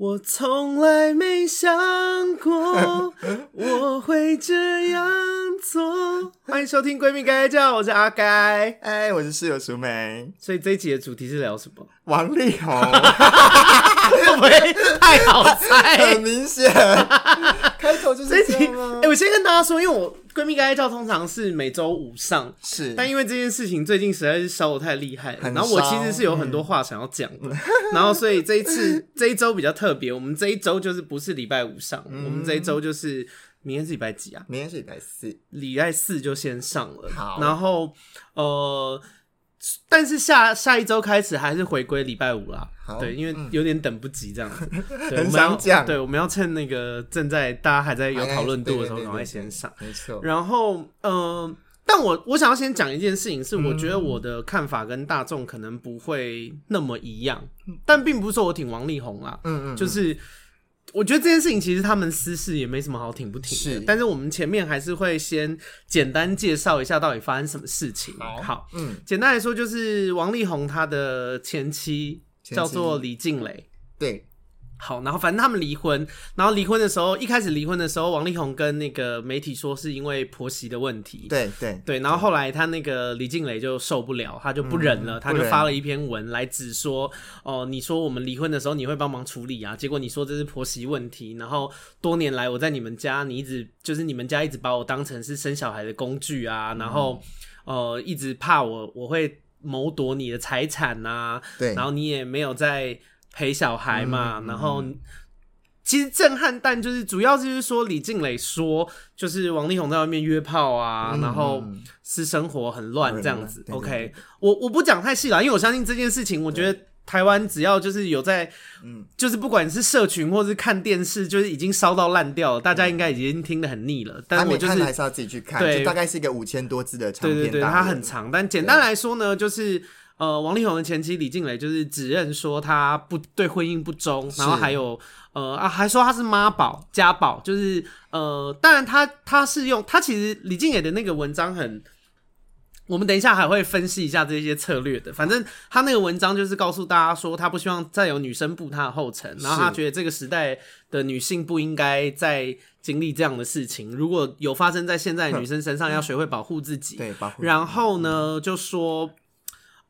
我从来没想过 我会这样做。欢迎收听《闺蜜该该叫》，我是阿该，哎，我是室友淑梅。所以这一集的主题是聊什么？王力宏，会不会太好猜？很明显，开头就是这一集。哎，我先跟大家说，因为我。闺蜜该该叫通常是每周五上，是，但因为这件事情最近实在是烧的太厉害了，然后我其实是有很多话想要讲的，嗯、然后所以这一次这一周比较特别，我们这一周就是不是礼拜五上，嗯、我们这一周就是明天是礼拜几啊？明天是礼拜四，礼拜四就先上了，好，然后呃。但是下下一周开始还是回归礼拜五啦，对，因为有点等不及这样子，对很想讲，对，我们要趁那个正在大家还在有讨论度的时候赶快先上，没错。然后，嗯、呃，但我我想要先讲一件事情，是我觉得我的看法跟大众可能不会那么一样，嗯、但并不是说我挺王力宏啦，嗯，嗯嗯，就是。我觉得这件事情其实他们私事也没什么好挺不挺的，是。但是我们前面还是会先简单介绍一下到底发生什么事情。好，好，嗯，简单来说就是王力宏他的前妻叫做李静蕾，对。好，然后反正他们离婚，然后离婚的时候，一开始离婚的时候，王力宏跟那个媒体说是因为婆媳的问题，对对。对，然后后来他那个李静蕾就受不了，他就不忍了，嗯、他就发了一篇文来指说，哦、呃，你说我们离婚的时候你会帮忙处理啊，结果你说这是婆媳问题，然后多年来我在你们家，你一直就是你们家一直把我当成是生小孩的工具啊，然后、嗯、呃一直怕我我会谋夺你的财产啊，对，然后你也没有在。陪小孩嘛，嗯、然后其实震撼弹就是主要就是说李静蕾说，就是王力宏在外面约炮啊，嗯、然后私生活很乱这样子。嗯、OK，我我不讲太细了，因为我相信这件事情，我觉得台湾只要就是有在，嗯，就是不管是社群或是看电视，就是已经烧到烂掉了，大家应该已经听得很腻了。嗯、但我就是还是要自己去看，对，大概是一个五千多字的长篇，对对对，它很长，但简单来说呢，就是。呃，王力宏的前妻李静蕾就是指认说他不对婚姻不忠，然后还有呃啊，还说他是妈宝家宝，就是呃，当然他他是用他其实李静蕾的那个文章很，我们等一下还会分析一下这些策略的。反正他那个文章就是告诉大家说，他不希望再有女生步他的后尘，然后他觉得这个时代的女性不应该再经历这样的事情，如果有发生在现在的女生身上，要学会保护自己。对，保护。然后呢，就说。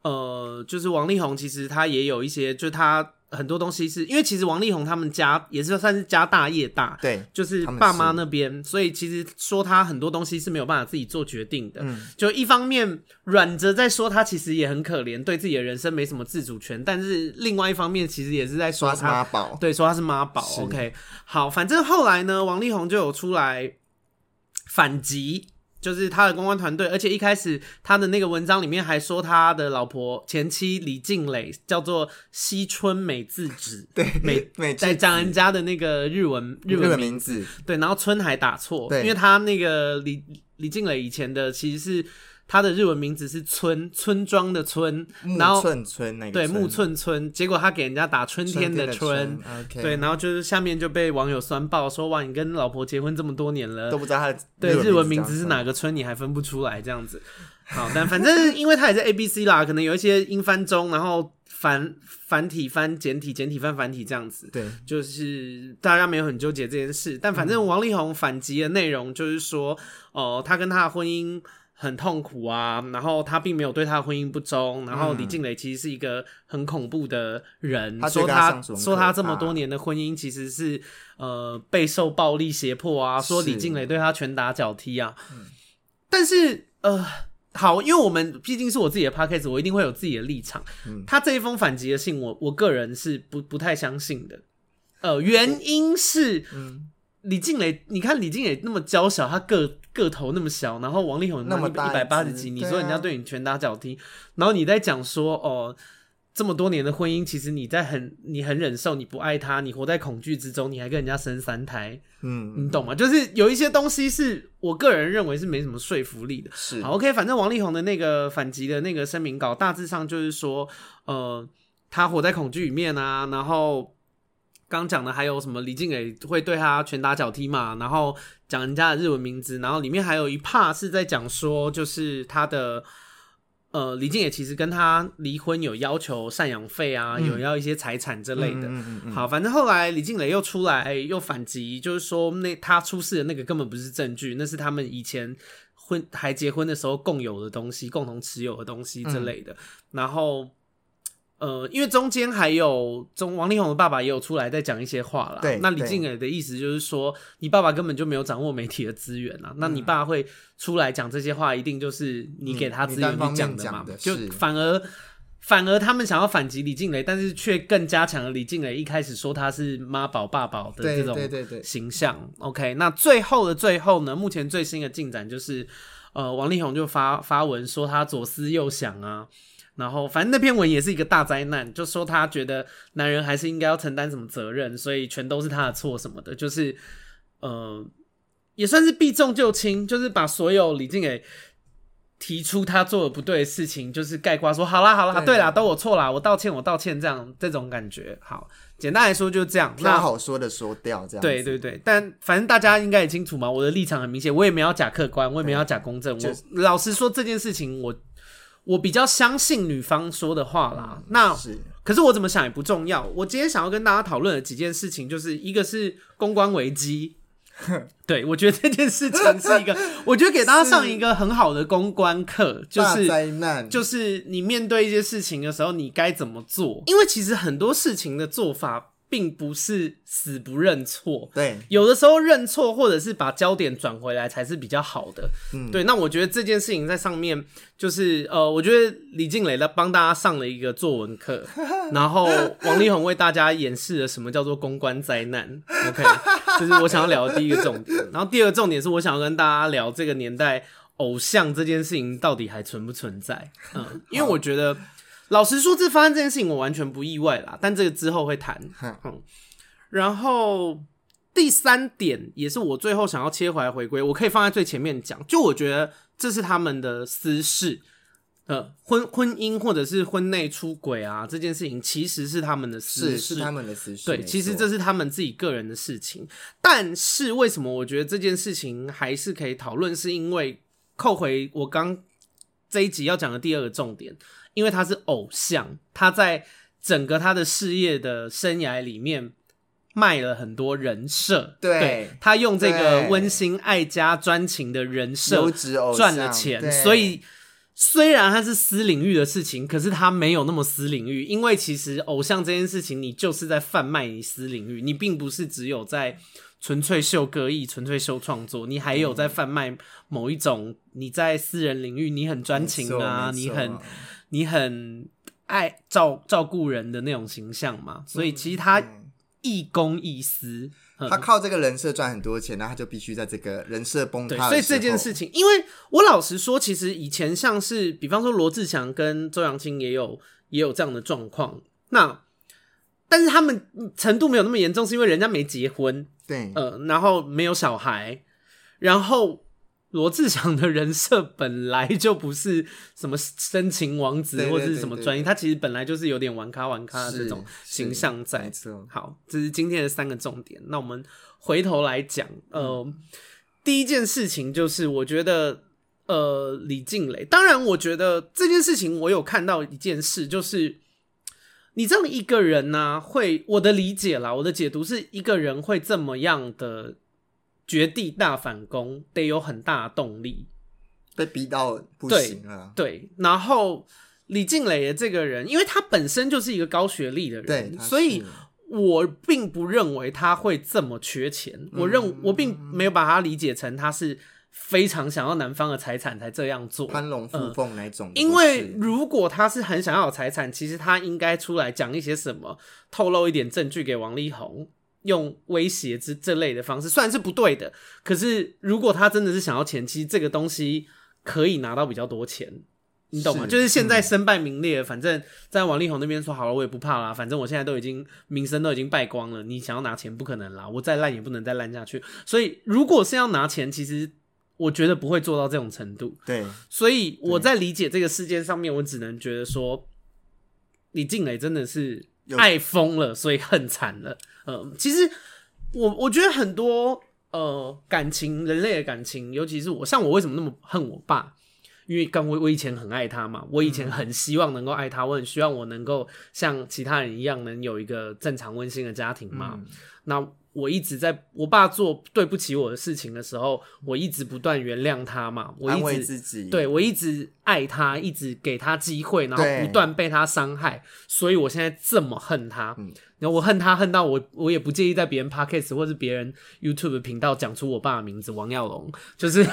呃，就是王力宏，其实他也有一些，就是他很多东西是因为其实王力宏他们家也是算是家大业大，对，就是爸妈那边，所以其实说他很多东西是没有办法自己做决定的。嗯，就一方面软着在说他其实也很可怜，对自己的人生没什么自主权，但是另外一方面其实也是在说他妈宝，对，说他是妈宝。OK，好，反正后来呢，王力宏就有出来反击。就是他的公关团队，而且一开始他的那个文章里面还说他的老婆前妻李静蕾叫做西春 美智子，对，美美在讲人家的那个日文日文名字，名字对，然后春还打错，对因为他那个李李静蕾以前的其实是。他的日文名字是村村庄的村，然后木寸村那个对木寸村，结果他给人家打春天的春，的春 okay 对，然后就是下面就被网友酸爆说，哇，你跟老婆结婚这么多年了，都不知道他的对日文名字是哪个村，你还分不出来这样子。好，但反正因为他也是 A B C 啦，可能有一些英翻中，然后繁繁体翻简体，简体翻繁体这样子。对，就是大家没有很纠结这件事，但反正王力宏反击的内容就是说，哦、呃，他跟他的婚姻。很痛苦啊，然后他并没有对他的婚姻不忠，然后李静蕾其实是一个很恐怖的人，嗯、说他，他说他这么多年的婚姻其实是呃备受暴力胁迫啊，说李静蕾对他拳打脚踢啊，是但是呃好，因为我们毕竟是我自己的 podcast，我一定会有自己的立场。嗯、他这一封反击的信我，我我个人是不不太相信的，呃，原因是嗯。李静蕾，你看李静蕾那么娇小，她个个头那么小，然后王力宏那么一百八十几，你说人家对你拳打脚踢，啊、然后你在讲说哦，这么多年的婚姻，其实你在很你很忍受，你不爱他，你活在恐惧之中，你还跟人家生三胎，嗯，你懂吗？就是有一些东西是我个人认为是没什么说服力的。是，好，OK，反正王力宏的那个反击的那个声明稿，大致上就是说，呃，他活在恐惧里面啊，然后。刚讲的还有什么？李静蕾会对他拳打脚踢嘛？然后讲人家的日文名字，然后里面还有一 part 是在讲说，就是他的呃，李静蕾其实跟他离婚有要求赡养费啊，嗯、有要一些财产之类的。好，反正后来李静蕾又出来又反击，就是说那他出示的那个根本不是证据，那是他们以前婚还结婚的时候共有的东西，共同持有的东西之类的。嗯、然后。呃，因为中间还有中王力宏的爸爸也有出来在讲一些话啦。对，那李静蕾的意思就是说，你爸爸根本就没有掌握媒体的资源啊。嗯、那你爸会出来讲这些话，一定就是你给他资源去讲的嘛？就反而反而他们想要反击李静蕾，但是却更加强了李静蕾一开始说他是妈宝爸宝的这种形象。对对对对 OK，那最后的最后呢，目前最新的进展就是，呃，王力宏就发发文说他左思右想啊。然后，反正那篇文也是一个大灾难，就说他觉得男人还是应该要承担什么责任，所以全都是他的错什么的，就是呃，也算是避重就轻，就是把所有李静蕾提出他做的不对的事情，就是概括说好啦好啦，对，对啦，都我错啦，我道歉我道歉，这样这种感觉。好，简单来说就这样，那好说的说掉这样。对对对，但反正大家应该也清楚嘛，我的立场很明显，我也没有假客观，我也没有假公正，我老实说这件事情我。我比较相信女方说的话啦，嗯、那是可是我怎么想也不重要。我今天想要跟大家讨论的几件事情，就是一个是公关危机，对，我觉得这件事情是一个，我觉得给大家上一个很好的公关课，就是灾难，就是你面对一些事情的时候，你该怎么做？因为其实很多事情的做法。并不是死不认错，对，有的时候认错或者是把焦点转回来才是比较好的，嗯，对。那我觉得这件事情在上面就是呃，我觉得李静蕾在帮大家上了一个作文课，然后王力宏为大家演示了什么叫做公关灾难。OK，这是我想要聊的第一个重点。然后第二个重点是我想要跟大家聊这个年代偶像这件事情到底还存不存在？嗯，因为我觉得。老实说，这发生这件事情我完全不意外啦，但这个之后会谈。嗯，然后第三点也是我最后想要切回来回归，我可以放在最前面讲。就我觉得这是他们的私事，呃，婚婚姻或者是婚内出轨啊，这件事情其实是他们的私事，是，是他们的私事。对，其实这是他们自己个人的事情。但是为什么我觉得这件事情还是可以讨论？是因为扣回我刚这一集要讲的第二个重点。因为他是偶像，他在整个他的事业的生涯里面卖了很多人设，对，对，他用这个温馨、爱家、专情的人设赚了钱，所以虽然他是私领域的事情，可是他没有那么私领域，因为其实偶像这件事情，你就是在贩卖你私领域，你并不是只有在纯粹秀歌艺、纯粹秀创作，你还有在贩卖某一种你在私人领域你很专情啊，你很。你很爱照照顾人的那种形象嘛，所以其实他亦公亦私，他靠这个人设赚很多钱，那他就必须在这个人设崩塌。所以这件事情，因为我老实说，其实以前像是比方说罗志祥跟周扬青也有也有这样的状况，那但是他们程度没有那么严重，是因为人家没结婚，对，呃，然后没有小孩，然后。罗志祥的人设本来就不是什么深情王子或者是什么专一，他其实本来就是有点玩咖玩咖的这种形象在。好，这是今天的三个重点。那我们回头来讲，呃，嗯、第一件事情就是我觉得，呃，李静蕾。当然，我觉得这件事情我有看到一件事，就是你这样一个人呢、啊，会我的理解啦，我的解读是一个人会这么样的。绝地大反攻得有很大的动力，被逼到不行了。对，对，然后李静蕾的这个人，因为他本身就是一个高学历的人，所以我并不认为他会这么缺钱。我认我并没有把他理解成他是非常想要男方的财产才这样做，攀龙附凤那种、呃。因为如果他是很想要有财产，其实他应该出来讲一些什么，透露一点证据给王力宏。用威胁之这类的方式，虽然是不对的，可是如果他真的是想要钱，其实这个东西可以拿到比较多钱，你懂吗？是就是现在身败名裂，嗯、反正在王力宏那边说好了，我也不怕啦，反正我现在都已经名声都已经败光了，你想要拿钱不可能啦，我再烂也不能再烂下去。所以如果是要拿钱，其实我觉得不会做到这种程度。对，所以我在理解这个事件上面，我只能觉得说，李静蕾真的是。爱疯了，所以恨惨了。嗯，其实我我觉得很多呃感情，人类的感情，尤其是我，像我为什么那么恨我爸？因为刚我我以前很爱他嘛，我以前很希望能够爱他，我很希望我能够像其他人一样，能有一个正常温馨的家庭嘛。嗯、那我一直在我爸做对不起我的事情的时候，我一直不断原谅他嘛，我一直安慰自己，对，我一直爱他，一直给他机会，然后不断被他伤害，所以我现在这么恨他。嗯然后我恨他恨到我，我也不介意在别人 podcast 或是别人 YouTube 频道讲出我爸的名字王耀龙，就是，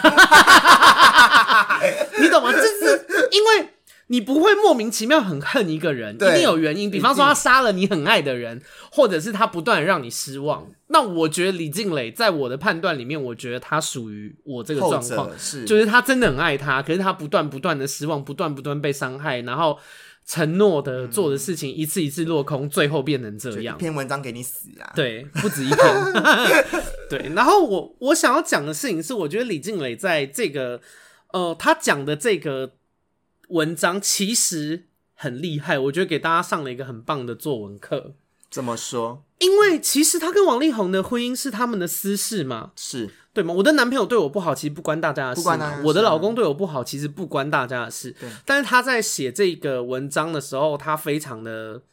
你懂吗？就是因为你不会莫名其妙很恨一个人，一定有原因。比方说他杀了你很爱的人，或者是他不断让你失望。那我觉得李静蕾在我的判断里面，我觉得他属于我这个状况，是就是他真的很爱他，可是他不断不断的失望，不断不断被伤害，然后。承诺的做的事情一次一次落空，最后变成这样。一篇文章给你死啊！对，不止一篇。对，然后我我想要讲的事情是，我觉得李静蕾在这个呃，他讲的这个文章其实很厉害，我觉得给大家上了一个很棒的作文课。怎么说？因为其实他跟王力宏的婚姻是他们的私事嘛。是。对吗？我的男朋友对我不好，其实不关大家的事。不关大家的事。我的老公对我不好，其实不关大家的事。对。但是他在写这个文章的时候，他非常的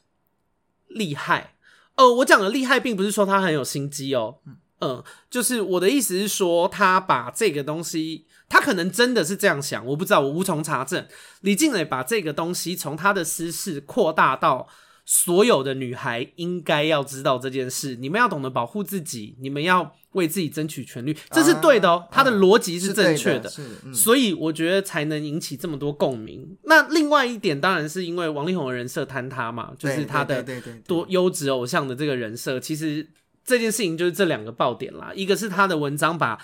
厉害。呃，我讲的厉害，并不是说他很有心机哦。嗯、呃。就是我的意思是说，他把这个东西，他可能真的是这样想，我不知道，我无从查证。李静蕾把这个东西从他的私事扩大到。所有的女孩应该要知道这件事，你们要懂得保护自己，你们要为自己争取权利，这是对的哦。他的逻辑是正确的，所以我觉得才能引起这么多共鸣。那另外一点，当然是因为王力宏的人设坍塌嘛，就是他的多优质偶像的这个人设。其实这件事情就是这两个爆点啦，一个是他的文章把。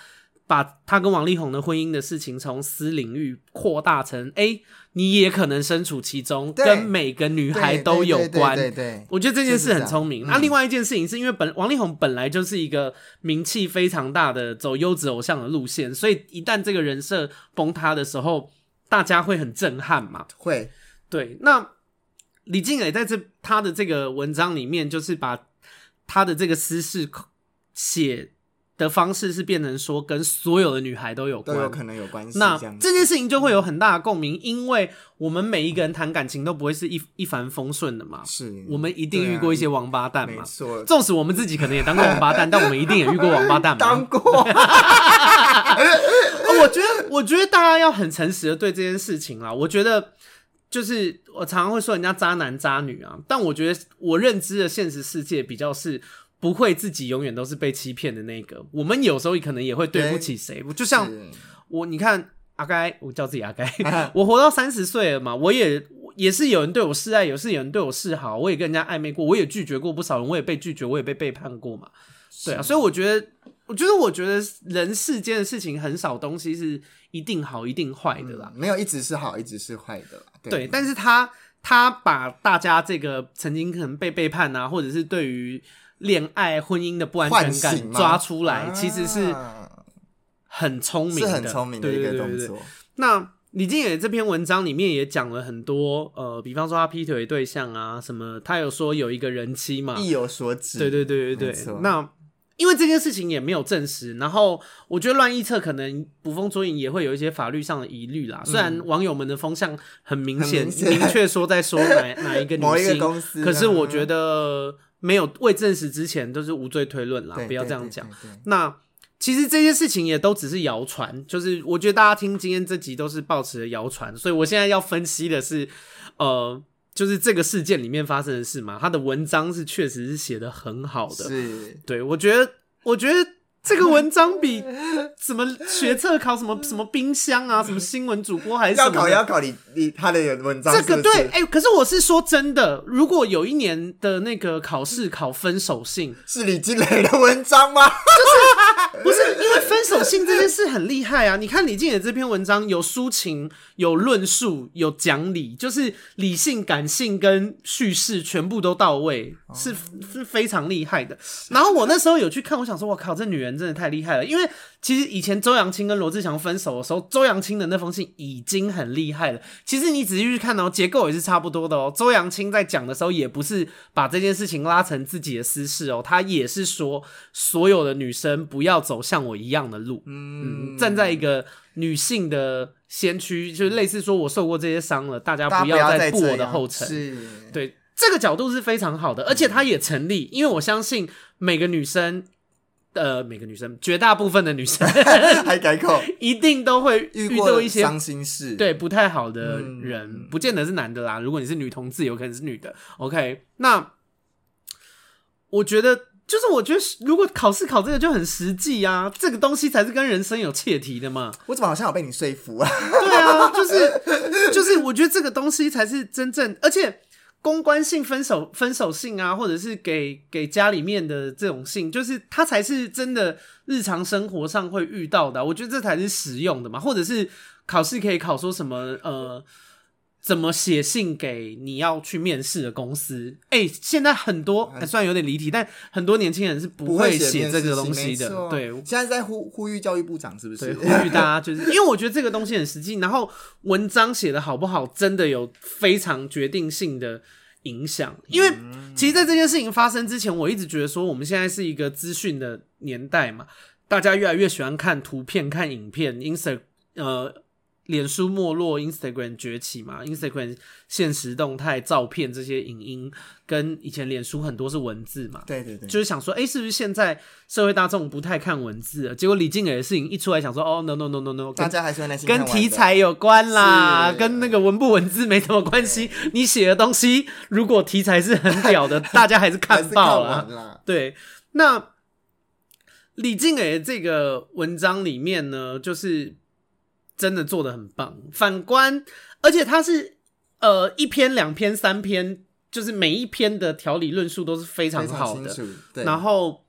把他跟王力宏的婚姻的事情从私领域扩大成，哎、欸，你也可能身处其中，跟每个女孩都有关。对对，我觉得这件事很聪明。那、啊、另外一件事情是因为本王力宏本来就是一个名气非常大的走优质偶像的路线，所以一旦这个人设崩塌的时候，大家会很震撼嘛。会，对。那李静蕾在这他的这个文章里面，就是把他的这个私事写。的方式是变成说跟所有的女孩都有关，都有可能有关系。那这件事情就会有很大的共鸣，因为我们每一个人谈感情都不会是一一帆风顺的嘛。是，我们一定遇过一些王八蛋嘛。没错，纵使我们自己可能也当过王八蛋，但我们一定也遇过王八蛋嘛。当过。我觉得，我觉得大家要很诚实的对这件事情啊。我觉得，就是我常常会说人家渣男渣女啊，但我觉得我认知的现实世界比较是。不会自己永远都是被欺骗的那个，我们有时候可能也会对不起谁。就像我，你看阿该，我叫自己阿该，我活到三十岁了嘛，我也也是有人对我示爱，也是有人对我示好，我也跟人家暧昧过，我也拒绝过不少人，我也被拒绝，我也被背叛过嘛。对啊，所以我觉得，我觉得，我觉得人世间的事情很少东西是一定好一定坏的啦，没有一直是好一直是坏的啦。对，对，但是他他把大家这个曾经可能被背叛啊，或者是对于。恋爱婚姻的不安全感抓出来，其实是很聪明的，是很聪明的一个动作。那李静也这篇文章里面也讲了很多，呃，比方说他劈腿对象啊，什么，他有说有一个人妻嘛，意有所指。对对对对对。那因为这件事情也没有证实，然后我觉得乱臆测可能捕风捉影也会有一些法律上的疑虑啦。虽然网友们的风向很明显，明确说在说哪哪一个女性，可是我觉得。没有未证实之前都是无罪推论啦，不要这样讲。那其实这些事情也都只是谣传，就是我觉得大家听今天这集都是抱持的谣传，所以我现在要分析的是，呃，就是这个事件里面发生的事嘛。他的文章是确实是写的很好的，是对，我觉得，我觉得。这个文章比什么学测考什么什么冰箱啊，什么新闻主播还是要考要考你你他的文章是是。这个对，哎、欸，可是我是说真的，如果有一年的那个考试考分手信，是李金磊的文章吗？就是不是因为分手信这件事很厉害啊？你看李金磊这篇文章有抒情、有论述、有讲理，就是理性、感性跟叙事全部都到位，是是非常厉害的。然后我那时候有去看，我想说，我靠，这女人。人真的太厉害了。因为其实以前周扬青跟罗志祥分手的时候，周扬青的那封信已经很厉害了。其实你仔细去看哦，结构也是差不多的哦。周扬青在讲的时候，也不是把这件事情拉成自己的私事哦，他也是说所有的女生不要走像我一样的路，嗯，站在一个女性的先驱，就是类似说我受过这些伤了，大家不要再步我的后尘，是，对。这个角度是非常好的，而且它也成立，因为我相信每个女生，呃，每个女生，绝大部分的女生 还改口，一定都会遇到一些伤心事，对，不太好的人，嗯、不见得是男的啦。如果你是女同志，有可能是女的。OK，那我觉得，就是我觉得，如果考试考这个就很实际啊，这个东西才是跟人生有切题的嘛。我怎么好像有被你说服啊？对啊，就是就是，我觉得这个东西才是真正，而且。公关性分手分手信啊，或者是给给家里面的这种信，就是它才是真的日常生活上会遇到的。我觉得这才是实用的嘛，或者是考试可以考说什么呃。怎么写信给你要去面试的公司？哎、欸，现在很多虽然有点离题，但很多年轻人是不会写这个东西的。对，现在在呼呼吁教育部长是不是？呼吁大家就是，因为我觉得这个东西很实际，然后文章写的好不好，真的有非常决定性的影响。因为其实，在这件事情发生之前，我一直觉得说，我们现在是一个资讯的年代嘛，大家越来越喜欢看图片、看影片，Insta 呃。脸书没落，Instagram 崛起嘛？Instagram 现实动态、照片这些影音，跟以前脸书很多是文字嘛？对对对，就是想说，哎、欸，是不是现在社会大众不太看文字了？结果李静蕾的事情一出来，想说，哦，no no no no no，大家还是会跟题材有关啦，跟那个文不文字没什么关系。你写的东西如果题材是很屌的，大家还是看爆了。对，那李静蕾的这个文章里面呢，就是。真的做的很棒。反观，而且他是呃一篇、两篇、三篇，就是每一篇的条理论述都是非常好的。然后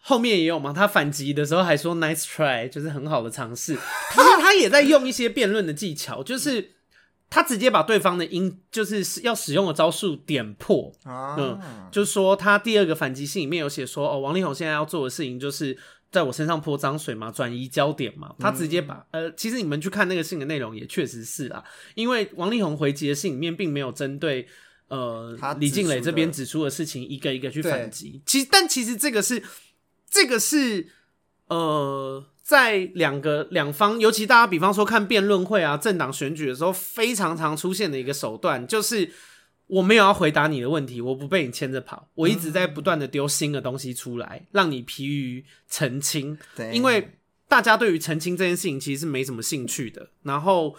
后面也有嘛，他反击的时候还说 “nice try”，就是很好的尝试。他他也在用一些辩论的技巧，就是他直接把对方的音就是要使用的招数点破。啊嗯，就是说他第二个反击信里面有写说，哦，王力宏现在要做的事情就是。在我身上泼脏水嘛，转移焦点嘛，他直接把呃，其实你们去看那个信的内容也确实是啊，因为王力宏回击的信里面并没有针对呃李静蕾这边指出的事情一个一个去反击，其实但其实这个是这个是呃在两个两方，尤其大家比方说看辩论会啊，政党选举的时候非常常出现的一个手段就是。我没有要回答你的问题，我不被你牵着跑，我一直在不断的丢新的东西出来，嗯、让你疲于澄清。对，因为大家对于澄清这件事情其实是没什么兴趣的。然后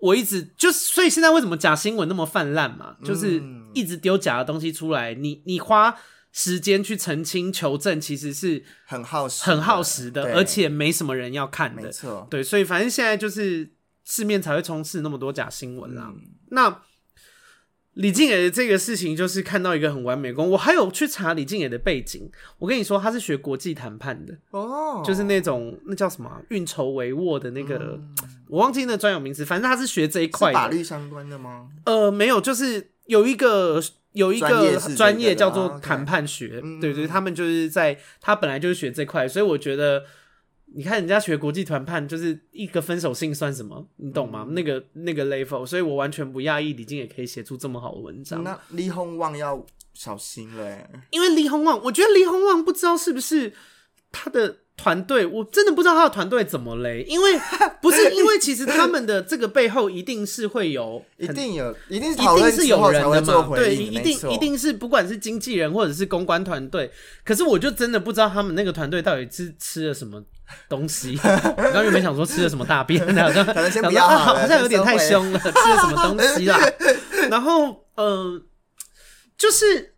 我一直就，所以现在为什么假新闻那么泛滥嘛？就是一直丢假的东西出来，你你花时间去澄清求证，其实是很耗时、很耗时的，而且没什么人要看的。没错，对，所以反正现在就是市面才会充斥那么多假新闻啦。嗯、那。李静蕾的这个事情，就是看到一个很完美工。我还有去查李静蕾的背景，我跟你说，他是学国际谈判的哦，就是那种那叫什么运筹帷幄的那个，嗯、我忘记那专有名词，反正他是学这一块。法律相关的吗？呃，没有，就是有一个有一个专业叫做谈判学，对，对对，他们就是在他本来就是学这块，所以我觉得。你看人家学国际谈判，就是一个分手信算什么？你懂吗？嗯、那个那个 level，所以我完全不讶异李静也可以写出这么好的文章。那李洪旺要小心了，因为李洪旺，我觉得李洪旺不知道是不是他的。团队，我真的不知道他的团队怎么嘞，因为不是因为其实他们的这个背后一定是会有，一定有，一定是一定是有人的嘛，对，一定一定是不管是经纪人或者是公关团队，可是我就真的不知道他们那个团队到底是吃了什么东西。我刚原本想说吃了什么大便，好像好像啊，好像有点太凶了，吃了什么东西啦？然后嗯、呃，就是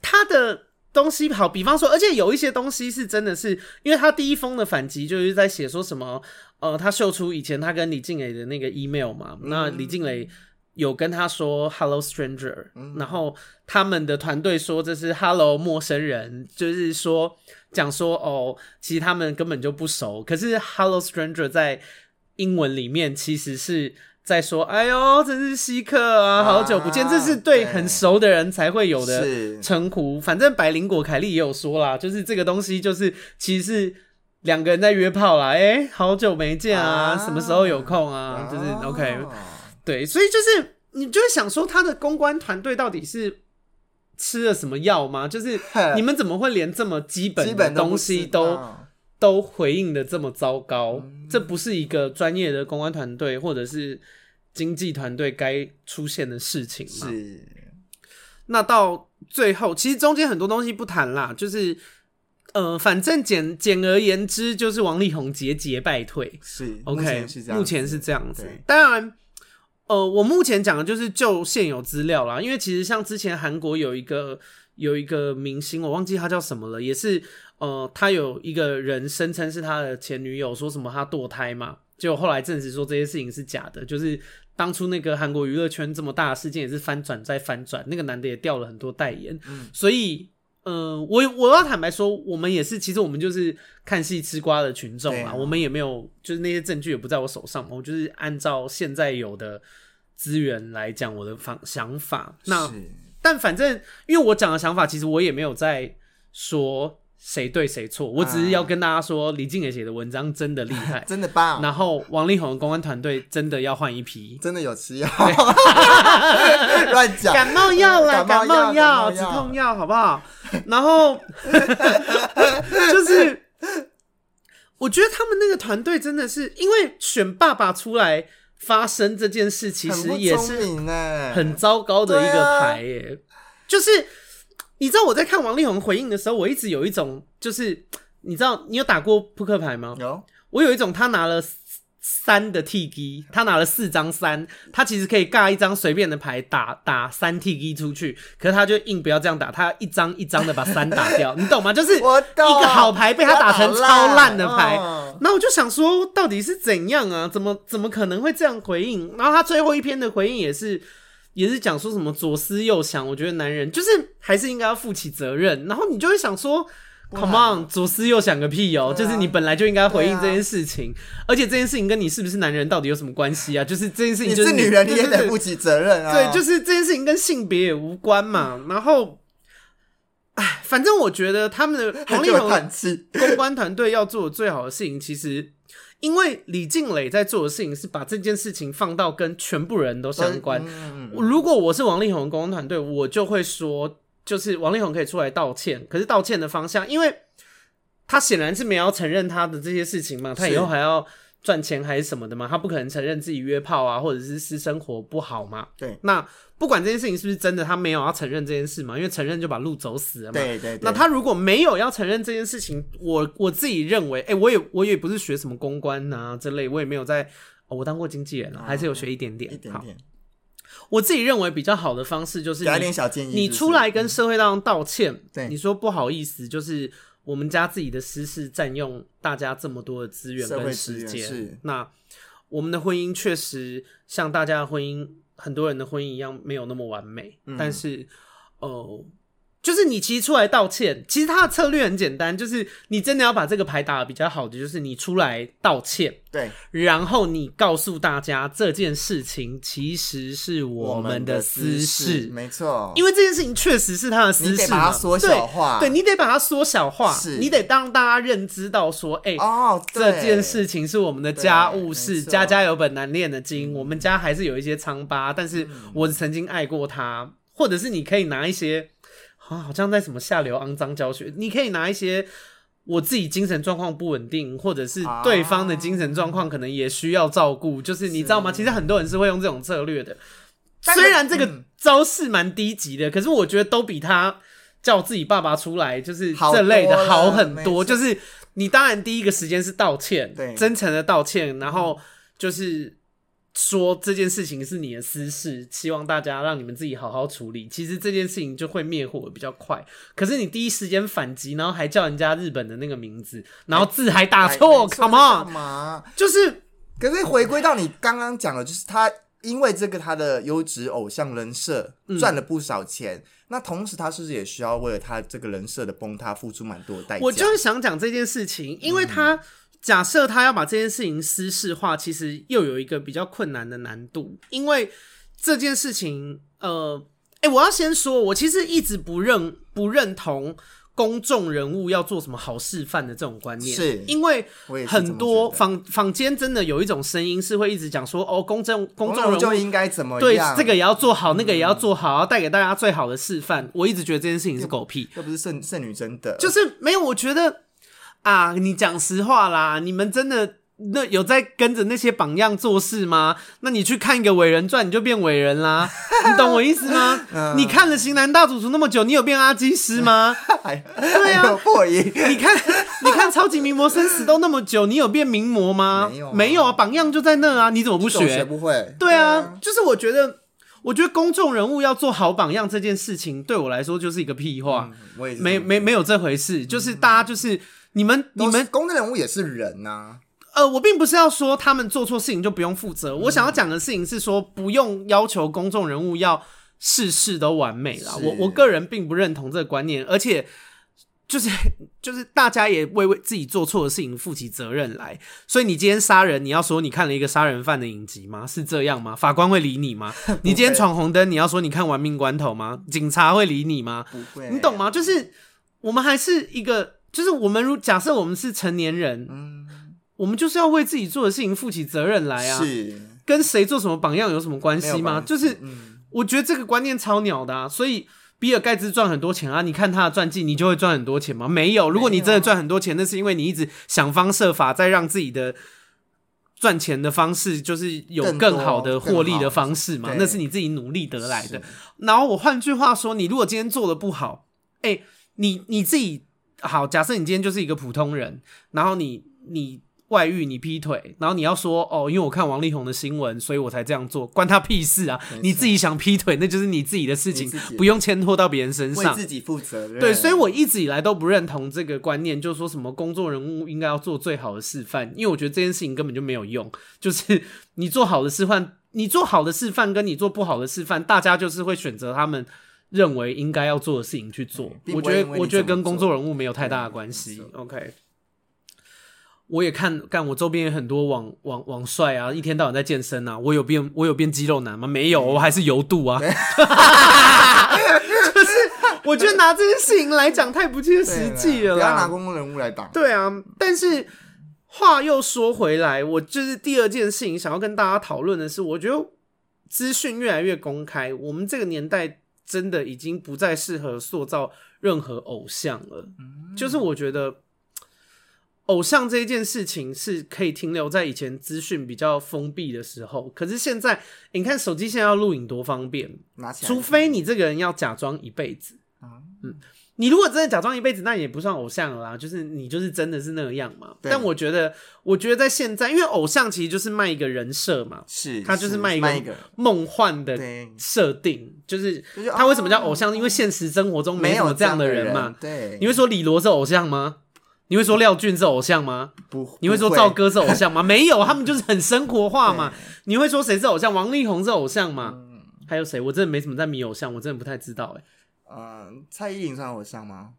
他的。东西好，比方说，而且有一些东西是真的是，因为他第一封的反击就是在写说什么，呃，他秀出以前他跟李静蕾的那个 email 嘛，嗯、那李静蕾有跟他说 “hello stranger”，、嗯、然后他们的团队说这是 “hello 陌生人”，就是说讲说哦，其实他们根本就不熟，可是 “hello stranger” 在英文里面其实是在说，哎呦，真是稀客啊，好久不见，啊、这是对很熟的人才会有的称呼。反正百灵果凯莉也有说啦，就是这个东西，就是其实是两个人在约炮啦。哎、欸，好久没见啊，啊什么时候有空啊？就是 OK，对，所以就是你就是想说，他的公关团队到底是吃了什么药吗？就是 你们怎么会连这么基本的东西都都回应的这么糟糕，嗯，这不是一个专业的公关团队或者是经纪团队该出现的事情吗？是。那到最后，其实中间很多东西不谈啦，就是呃，反正简简而言之，就是王力宏节节败退。是，OK，目前是这样子。当然，呃，我目前讲的就是就现有资料啦，因为其实像之前韩国有一个有一个明星，我忘记他叫什么了，也是。呃，他有一个人声称是他的前女友，说什么他堕胎嘛，结果后来证实说这些事情是假的。就是当初那个韩国娱乐圈这么大的事件也是翻转再翻转，那个男的也掉了很多代言。嗯，所以，呃，我我要坦白说，我们也是，其实我们就是看戏吃瓜的群众嘛，我们也没有，就是那些证据也不在我手上嘛，我就是按照现在有的资源来讲我的方想法。那但反正，因为我讲的想法，其实我也没有在说。谁对谁错？我只是要跟大家说，李静也写的文章真的厉害，真的棒。然后王力宏的公关团队真的要换一批，真的有吃药，乱讲。感冒药啦，感冒药、止痛药，好不好？然后 就是，我觉得他们那个团队真的是，因为选爸爸出来发生这件事，其实也是很糟糕的一个牌耶，就是。你知道我在看王力宏回应的时候，我一直有一种就是，你知道你有打过扑克牌吗？有。我有一种他拿了三的 T G，他拿了四张三，他其实可以尬一张随便的牌打打三 T G 出去，可是他就硬不要这样打，他一张一张的把三打掉，你懂吗？就是一个好牌被他打成超烂的牌，然后我就想说到底是怎样啊？怎么怎么可能会这样回应？然后他最后一篇的回应也是。也是讲说什么左思右想，我觉得男人就是还是应该要负起责任。然后你就会想说，Come on，左思右想个屁哦、喔！就是你本来就应该回应这件事情，而且这件事情跟你是不是男人到底有什么关系啊？就是这件事情就是你是女人，你也得负起责任啊。对，就是这件事情跟性别也无关嘛。然后，哎，反正我觉得他们的 王力宏公关团队要做的最好的事情，其实。因为李静蕾在做的事情是把这件事情放到跟全部人都相关。如果我是王力宏的公关团队，我就会说，就是王力宏可以出来道歉，可是道歉的方向，因为他显然是没有要承认他的这些事情嘛，他以后还要赚钱还是什么的嘛，他不可能承认自己约炮啊，或者是私生活不好嘛。对，那。不管这件事情是不是真的，他没有要承认这件事嘛？因为承认就把路走死了嘛。对对对。那他如果没有要承认这件事情，我我自己认为，哎、欸，我也我也不是学什么公关啊之类，我也没有在，哦、我当过经纪人啊、哦，还是有学一点点。一点点。我自己认为比较好的方式就是给点小建议，你出来跟社会大众道歉，对、嗯，你说不好意思，就是我们家自己的私事占用大家这么多的资源跟时间。是。那我们的婚姻确实像大家的婚姻。很多人的婚姻一样没有那么完美，嗯、但是，哦、呃。就是你其实出来道歉，其实他的策略很简单，就是你真的要把这个牌打的比较好的，就是你出来道歉，对，然后你告诉大家这件事情其实是我们的私事，没错，因为这件事情确实是他的私事，你得把它缩小化，对，对，你得把它缩小化，是，你得让大家认知到说，哎、欸，哦，这件事情是我们的家务事，家家有本难念的经，我们家还是有一些疮疤，但是我曾经爱过他，或者是你可以拿一些。啊，好像在什么下流肮脏教学。你可以拿一些我自己精神状况不稳定，或者是对方的精神状况可能也需要照顾，就是你知道吗？其实很多人是会用这种策略的。虽然这个招式蛮低级的，可是我觉得都比他叫自己爸爸出来就是这类的好很多。就是你当然第一个时间是道歉，对，真诚的道歉，然后就是。说这件事情是你的私事，希望大家让你们自己好好处理。其实这件事情就会灭火比较快。可是你第一时间反击，然后还叫人家日本的那个名字，然后字还打错，Come on，干嘛？就是，可是回归到你刚刚讲的，就是他因为这个他的优质偶像人设赚了不少钱，嗯，那同时他是不是也需要为了他这个人设的崩塌付出蛮多的代价？我就是想讲这件事情，因为他。嗯假设他要把这件事情私事化，其实又有一个比较困难的难度，因为这件事情，呃，哎、欸，我要先说，我其实一直不认不认同。公众人物要做什么好示范的这种观念，是因为很多坊坊间真的有一种声音是会一直讲说，哦，公众公众人物就应该怎么样，对这个也要做好，那个也要做好，要带给大家最好的示范。我一直觉得这件事情是狗屁，又不是圣圣女真的，就是没有。我觉得啊，你讲实话啦，你们真的。那有在跟着那些榜样做事吗？那你去看一个伟人传，你就变伟人啦。你懂我意思吗？嗯、你看了《型男大主厨》那么久，你有变阿基师吗？对啊，破音。你看，你看《超级名模生死斗》那么久，你有变名模吗？没有，没有啊。榜样就在那啊，你怎么不学？学不会。对啊，就是我觉得，我觉得公众人物要做好榜样这件事情，对我来说就是一个屁话。嗯、我也没没没有这回事，就是大家就是你们你们公众人物也是人呐、啊。呃，我并不是要说他们做错事情就不用负责。我想要讲的事情是说，不用要求公众人物要事事都完美啦。我我个人并不认同这个观念，而且就是 就是大家也为为自己做错的事情负起责任来。所以你今天杀人，你要说你看了一个杀人犯的影集吗？是这样吗？法官会理你吗？你今天闯红灯，你要说你看玩命关头吗？警察会理你吗？不会，你懂吗？就是我们还是一个，就是我们如假设我们是成年人，嗯。我们就是要为自己做的事情负起责任来啊！是跟谁做什么榜样有什么关系吗？就是，嗯、我觉得这个观念超鸟的啊！所以比尔盖茨赚很多钱啊，你看他的传记，你就会赚很多钱吗？没有。如果你真的赚很多钱，那是因为你一直想方设法在让自己的赚钱的方式，就是有更好的获利的方式嘛。那是你自己努力得来的。然后我换句话说，你如果今天做的不好，哎、欸，你你自己好，假设你今天就是一个普通人，然后你你。外遇，你劈腿，然后你要说哦，因为我看王力宏的新闻，所以我才这样做，关他屁事啊！你自己想劈腿，那就是你自己的事情，不用牵拖到别人身上，为自己负责任。对，所以我一直以来都不认同这个观念，就是说什么工作人物应该要做最好的示范，因为我觉得这件事情根本就没有用。就是你做好的示范，你做好的示范跟你做不好的示范，大家就是会选择他们认为应该要做的事情去做。我觉得，我觉得跟工作人物没有太大的关系。OK。我也看，看我周边有很多网网网帅啊，一天到晚在健身啊。我有变，我有变肌肉男吗？没有，我还是油肚啊。就是我觉得拿这件事情来讲太不切实际了啦。不要拿公众人物来打。对啊，但是话又说回来，我就是第二件事情想要跟大家讨论的是，我觉得资讯越来越公开，我们这个年代真的已经不再适合塑造任何偶像了。嗯，就是我觉得。偶像这一件事情是可以停留在以前资讯比较封闭的时候，可是现在你看手机现在要录影多方便，除非你这个人要假装一辈子，嗯，你如果真的假装一辈子，那也不算偶像了啦，就是你就是真的是那样嘛。但我觉得，我觉得在现在，因为偶像其实就是卖一个人设嘛，是，他就是卖一个梦幻的设定，就是他为什么叫偶像？因为现实生活中没有这样的人嘛。对，你会说李罗是偶像吗？你会说廖俊是偶像吗？不，你会说赵哥是偶像吗？没有，他们就是很生活化嘛。你会说谁是偶像？王力宏是偶像吗？嗯、还有谁？我真的没什么在迷偶像，我真的不太知道哎、欸。嗯、呃，蔡依林算偶像吗？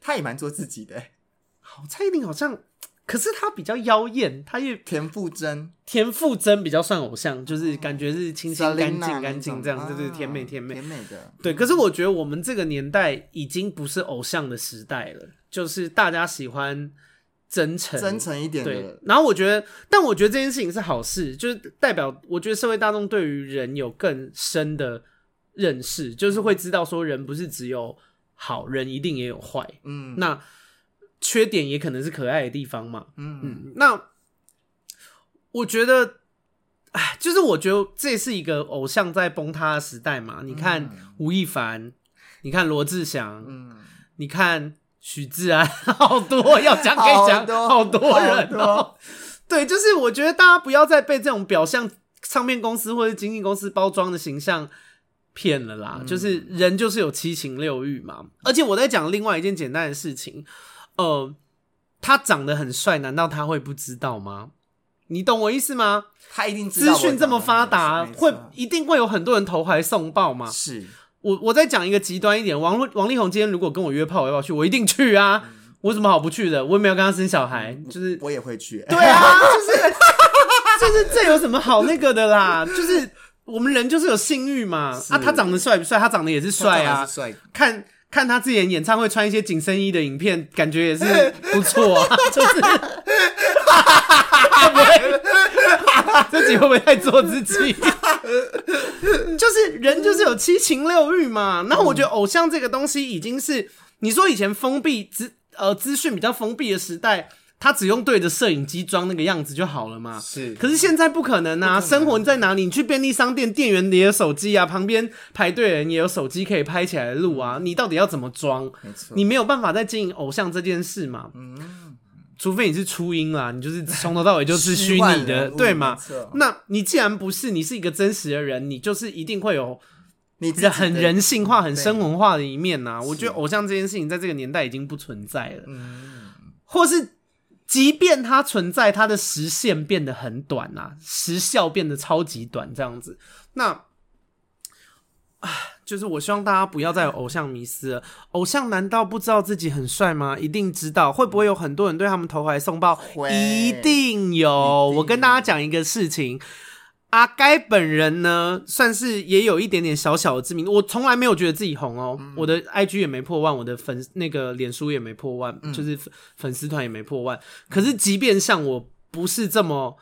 他也蛮做自己的、欸。好，蔡依林好像，可是她比较妖艳，她也田馥甄，田馥甄比较算偶像，就是感觉是清新干净干净这样，对对，甜美甜美甜美的。对，可是我觉得我们这个年代已经不是偶像的时代了。就是大家喜欢真诚、真诚一点的。对，然后我觉得，但我觉得这件事情是好事，就是代表我觉得社会大众对于人有更深的认识，就是会知道说人不是只有好人，一定也有坏。嗯，那缺点也可能是可爱的地方嘛。嗯嗯，那我觉得，哎，就是我觉得这是一个偶像在崩塌的时代嘛。你看吴亦凡，你看罗志祥，嗯，你看。许志安，好多要讲可以讲，好多人哦。对，就是我觉得大家不要再被这种表象唱片公司或者经纪公司包装的形象骗了啦。就是人就是有七情六欲嘛。而且我在讲另外一件简单的事情，呃，他长得很帅，难道他会不知道吗？你懂我意思吗？他一定。资讯这么发达，会一定会有很多人投怀送抱吗？是。我我再讲一个极端一点，王王力宏今天如果跟我约炮，我要不要去？我一定去啊！我有什么好不去的？我也没有跟他生小孩，就是我也会去。对啊，就是 就是这有什么好那个的啦？就是我们人就是有性欲嘛。啊，他长得帅不帅？他长得也是帅啊，帅。看看他自己的演唱会穿一些紧身衣的影片，感觉也是 不错啊。就是 会不会自己会不会太做自己？就是人就是有七情六欲嘛。然后我觉得偶像这个东西已经是。你说以前封闭资呃资讯比较封闭的时代，他只用对着摄影机装那个样子就好了嘛？是。可是现在不可能啊！能生活在哪里？你去便利商店，店员也有手机啊，旁边排队人也有手机可以拍起来录啊。你到底要怎么装？没错。你没有办法再经营偶像这件事嘛？嗯。除非你是初音啦，你就是从头到尾就是虚拟的，对吗？那你既然不是，你是一个真实的人，你就是一定会有。你很人性化、很生活化的一面呐、啊，我觉得偶像这件事情在这个年代已经不存在了，嗯，或是即便它存在，它的时限变得很短啊，时效变得超级短，这样子，那，唉，就是我希望大家不要再有偶像迷思了。偶像难道不知道自己很帅吗？一定知道。会不会有很多人对他们投怀送抱？一定有。定。我跟大家讲一个事情。阿该本人呢，算是也有一点点小小的知名度。我从来没有觉得自己红哦，嗯、我的 IG 也没破万，我的粉那个脸书也没破万，嗯、就是粉丝团也没破万。可是，即便像我不是这么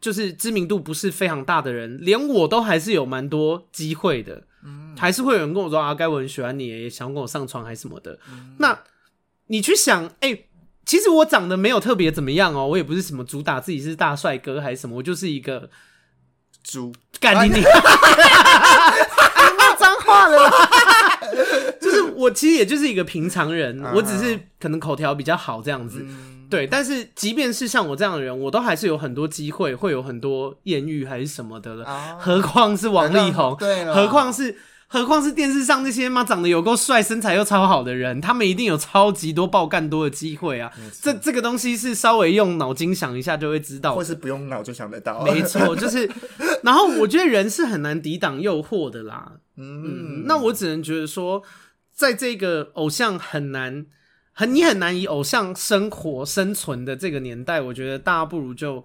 就是知名度不是非常大的人，连我都还是有蛮多机会的。嗯，还是会有人跟我说阿该我很喜欢你，也想跟我上床还是什么的。嗯、那你去想，哎、欸，其实我长得没有特别怎么样哦，我也不是什么主打自己是大帅哥还是什么，我就是一个。猪。干你你，骂脏话了，就是我其实也就是一个平常人，我只是可能口条比较好这样子，对。但是即便是像我这样的人，我都还是有很多机会，会有很多艳遇还是什么的了，何况是王力宏，对，何况是。何况是电视上那些妈长得有够帅、身材又超好的人，他们一定有超级多爆干多的机会啊！错这这个东西是稍微用脑筋想一下就会知道，或是不用脑就想得到。没错，就是。然后我觉得人是很难抵挡诱惑的啦。嗯，嗯，那我只能觉得说，在这个偶像很难、很你很难以偶像生活生存的这个年代，我觉得大家不如就。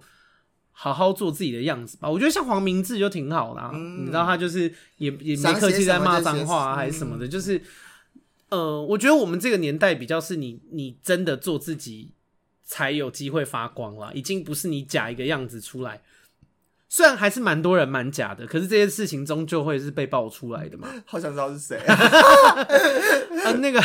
好好做自己的样子吧，我觉得像黄明志就挺好的，啊，嗯、你知道他就是也也没客气在骂脏话啊，还是什么的，嗯、就是呃，我觉得我们这个年代比较是你你真的做自己才有机会发光了，已经不是你假一个样子出来，虽然还是蛮多人蛮假的，可是这些事情终究会是被爆出来的嘛。好想知道是谁。啊？啊，那个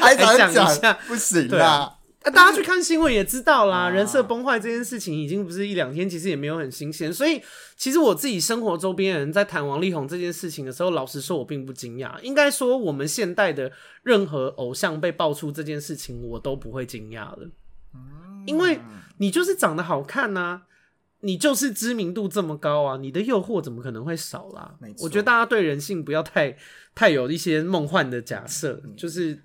还讲一下，不行啦。啊、大家去看新闻也知道啦，人设崩坏这件事情已经不是一两天，其实也没有很新鲜。所以，其实我自己生活周边的人在谈王力宏这件事情的时候，老实说，我并不惊讶。应该说，我们现代的任何偶像被爆出这件事情，我都不会惊讶了。因为你就是长得好看啊，你就是知名度这么高啊，你的诱惑怎么可能会少啦？我觉得大家对人性不要太太有一些梦幻的假设，就是。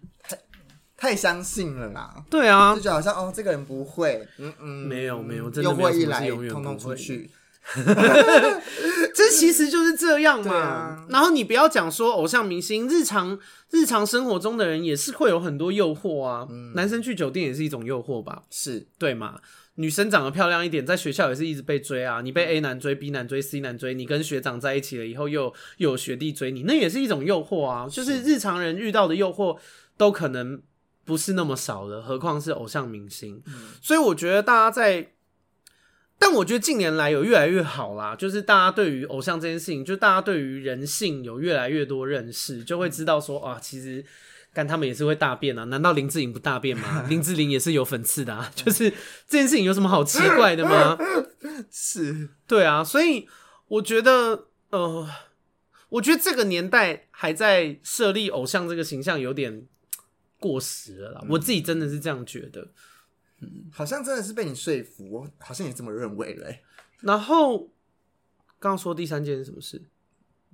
太相信了啦！对啊，就觉得好像哦，这个人不会，嗯嗯，没有没有，真的没有，一来通通出去，这其实就是这样嘛。啊、然后你不要讲说偶像明星，日常日常生活中的人也是会有很多诱惑啊。嗯、男生去酒店也是一种诱惑吧？是对嘛？女生长得漂亮一点，在学校也是一直被追啊。你被 A 男追，B 男追，C 男追，你跟学长在一起了以后又，又又有学弟追你，那也是一种诱惑啊。就是日常人遇到的诱惑都可能。不是那么少的，何况是偶像明星。嗯、所以我觉得大家在，但我觉得近年来有越来越好啦，就是大家对于偶像这件事情，就大家对于人性有越来越多认识，就会知道说啊，其实干他们也是会大便啊，难道林志颖不大便吗？林志玲也是有粉刺的啊，就是这件事情有什么好奇怪的吗？是，对啊，所以我觉得，呃，我觉得这个年代还在设立偶像这个形象有点。过时了啦，嗯、我自己真的是这样觉得，嗯，好像真的是被你说服，我好像也这么认为嘞。然后刚刚说第三件是什么事？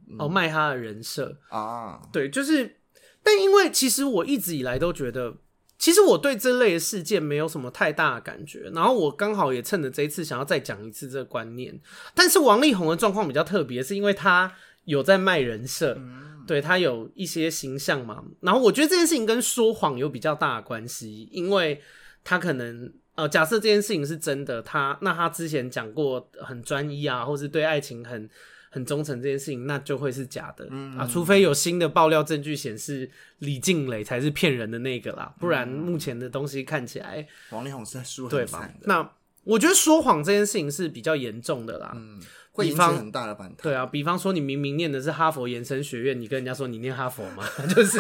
嗯、哦，卖他的人设啊，对，就是，但因为其实我一直以来都觉得，其实我对这类的事件没有什么太大的感觉。然后我刚好也趁着这一次想要再讲一次这个观念。但是王力宏的状况比较特别，是因为他有在卖人设，嗯、对他有一些形象嘛。然后我觉得这件事情跟说谎有比较大的关系，因为他可能呃，假设这件事情是真的，他那他之前讲过很专一啊，或是对爱情很很忠诚这件事情，那就会是假的、嗯、啊。除非有新的爆料证据显示李静蕾才是骗人的那个啦，不然目前的东西看起来王力宏是在输对吧？那我觉得说谎这件事情是比较严重的啦。嗯会引起很大的反弹。对啊，比方说你明明念的是哈佛延伸学院，你跟人家说你念哈佛吗？就是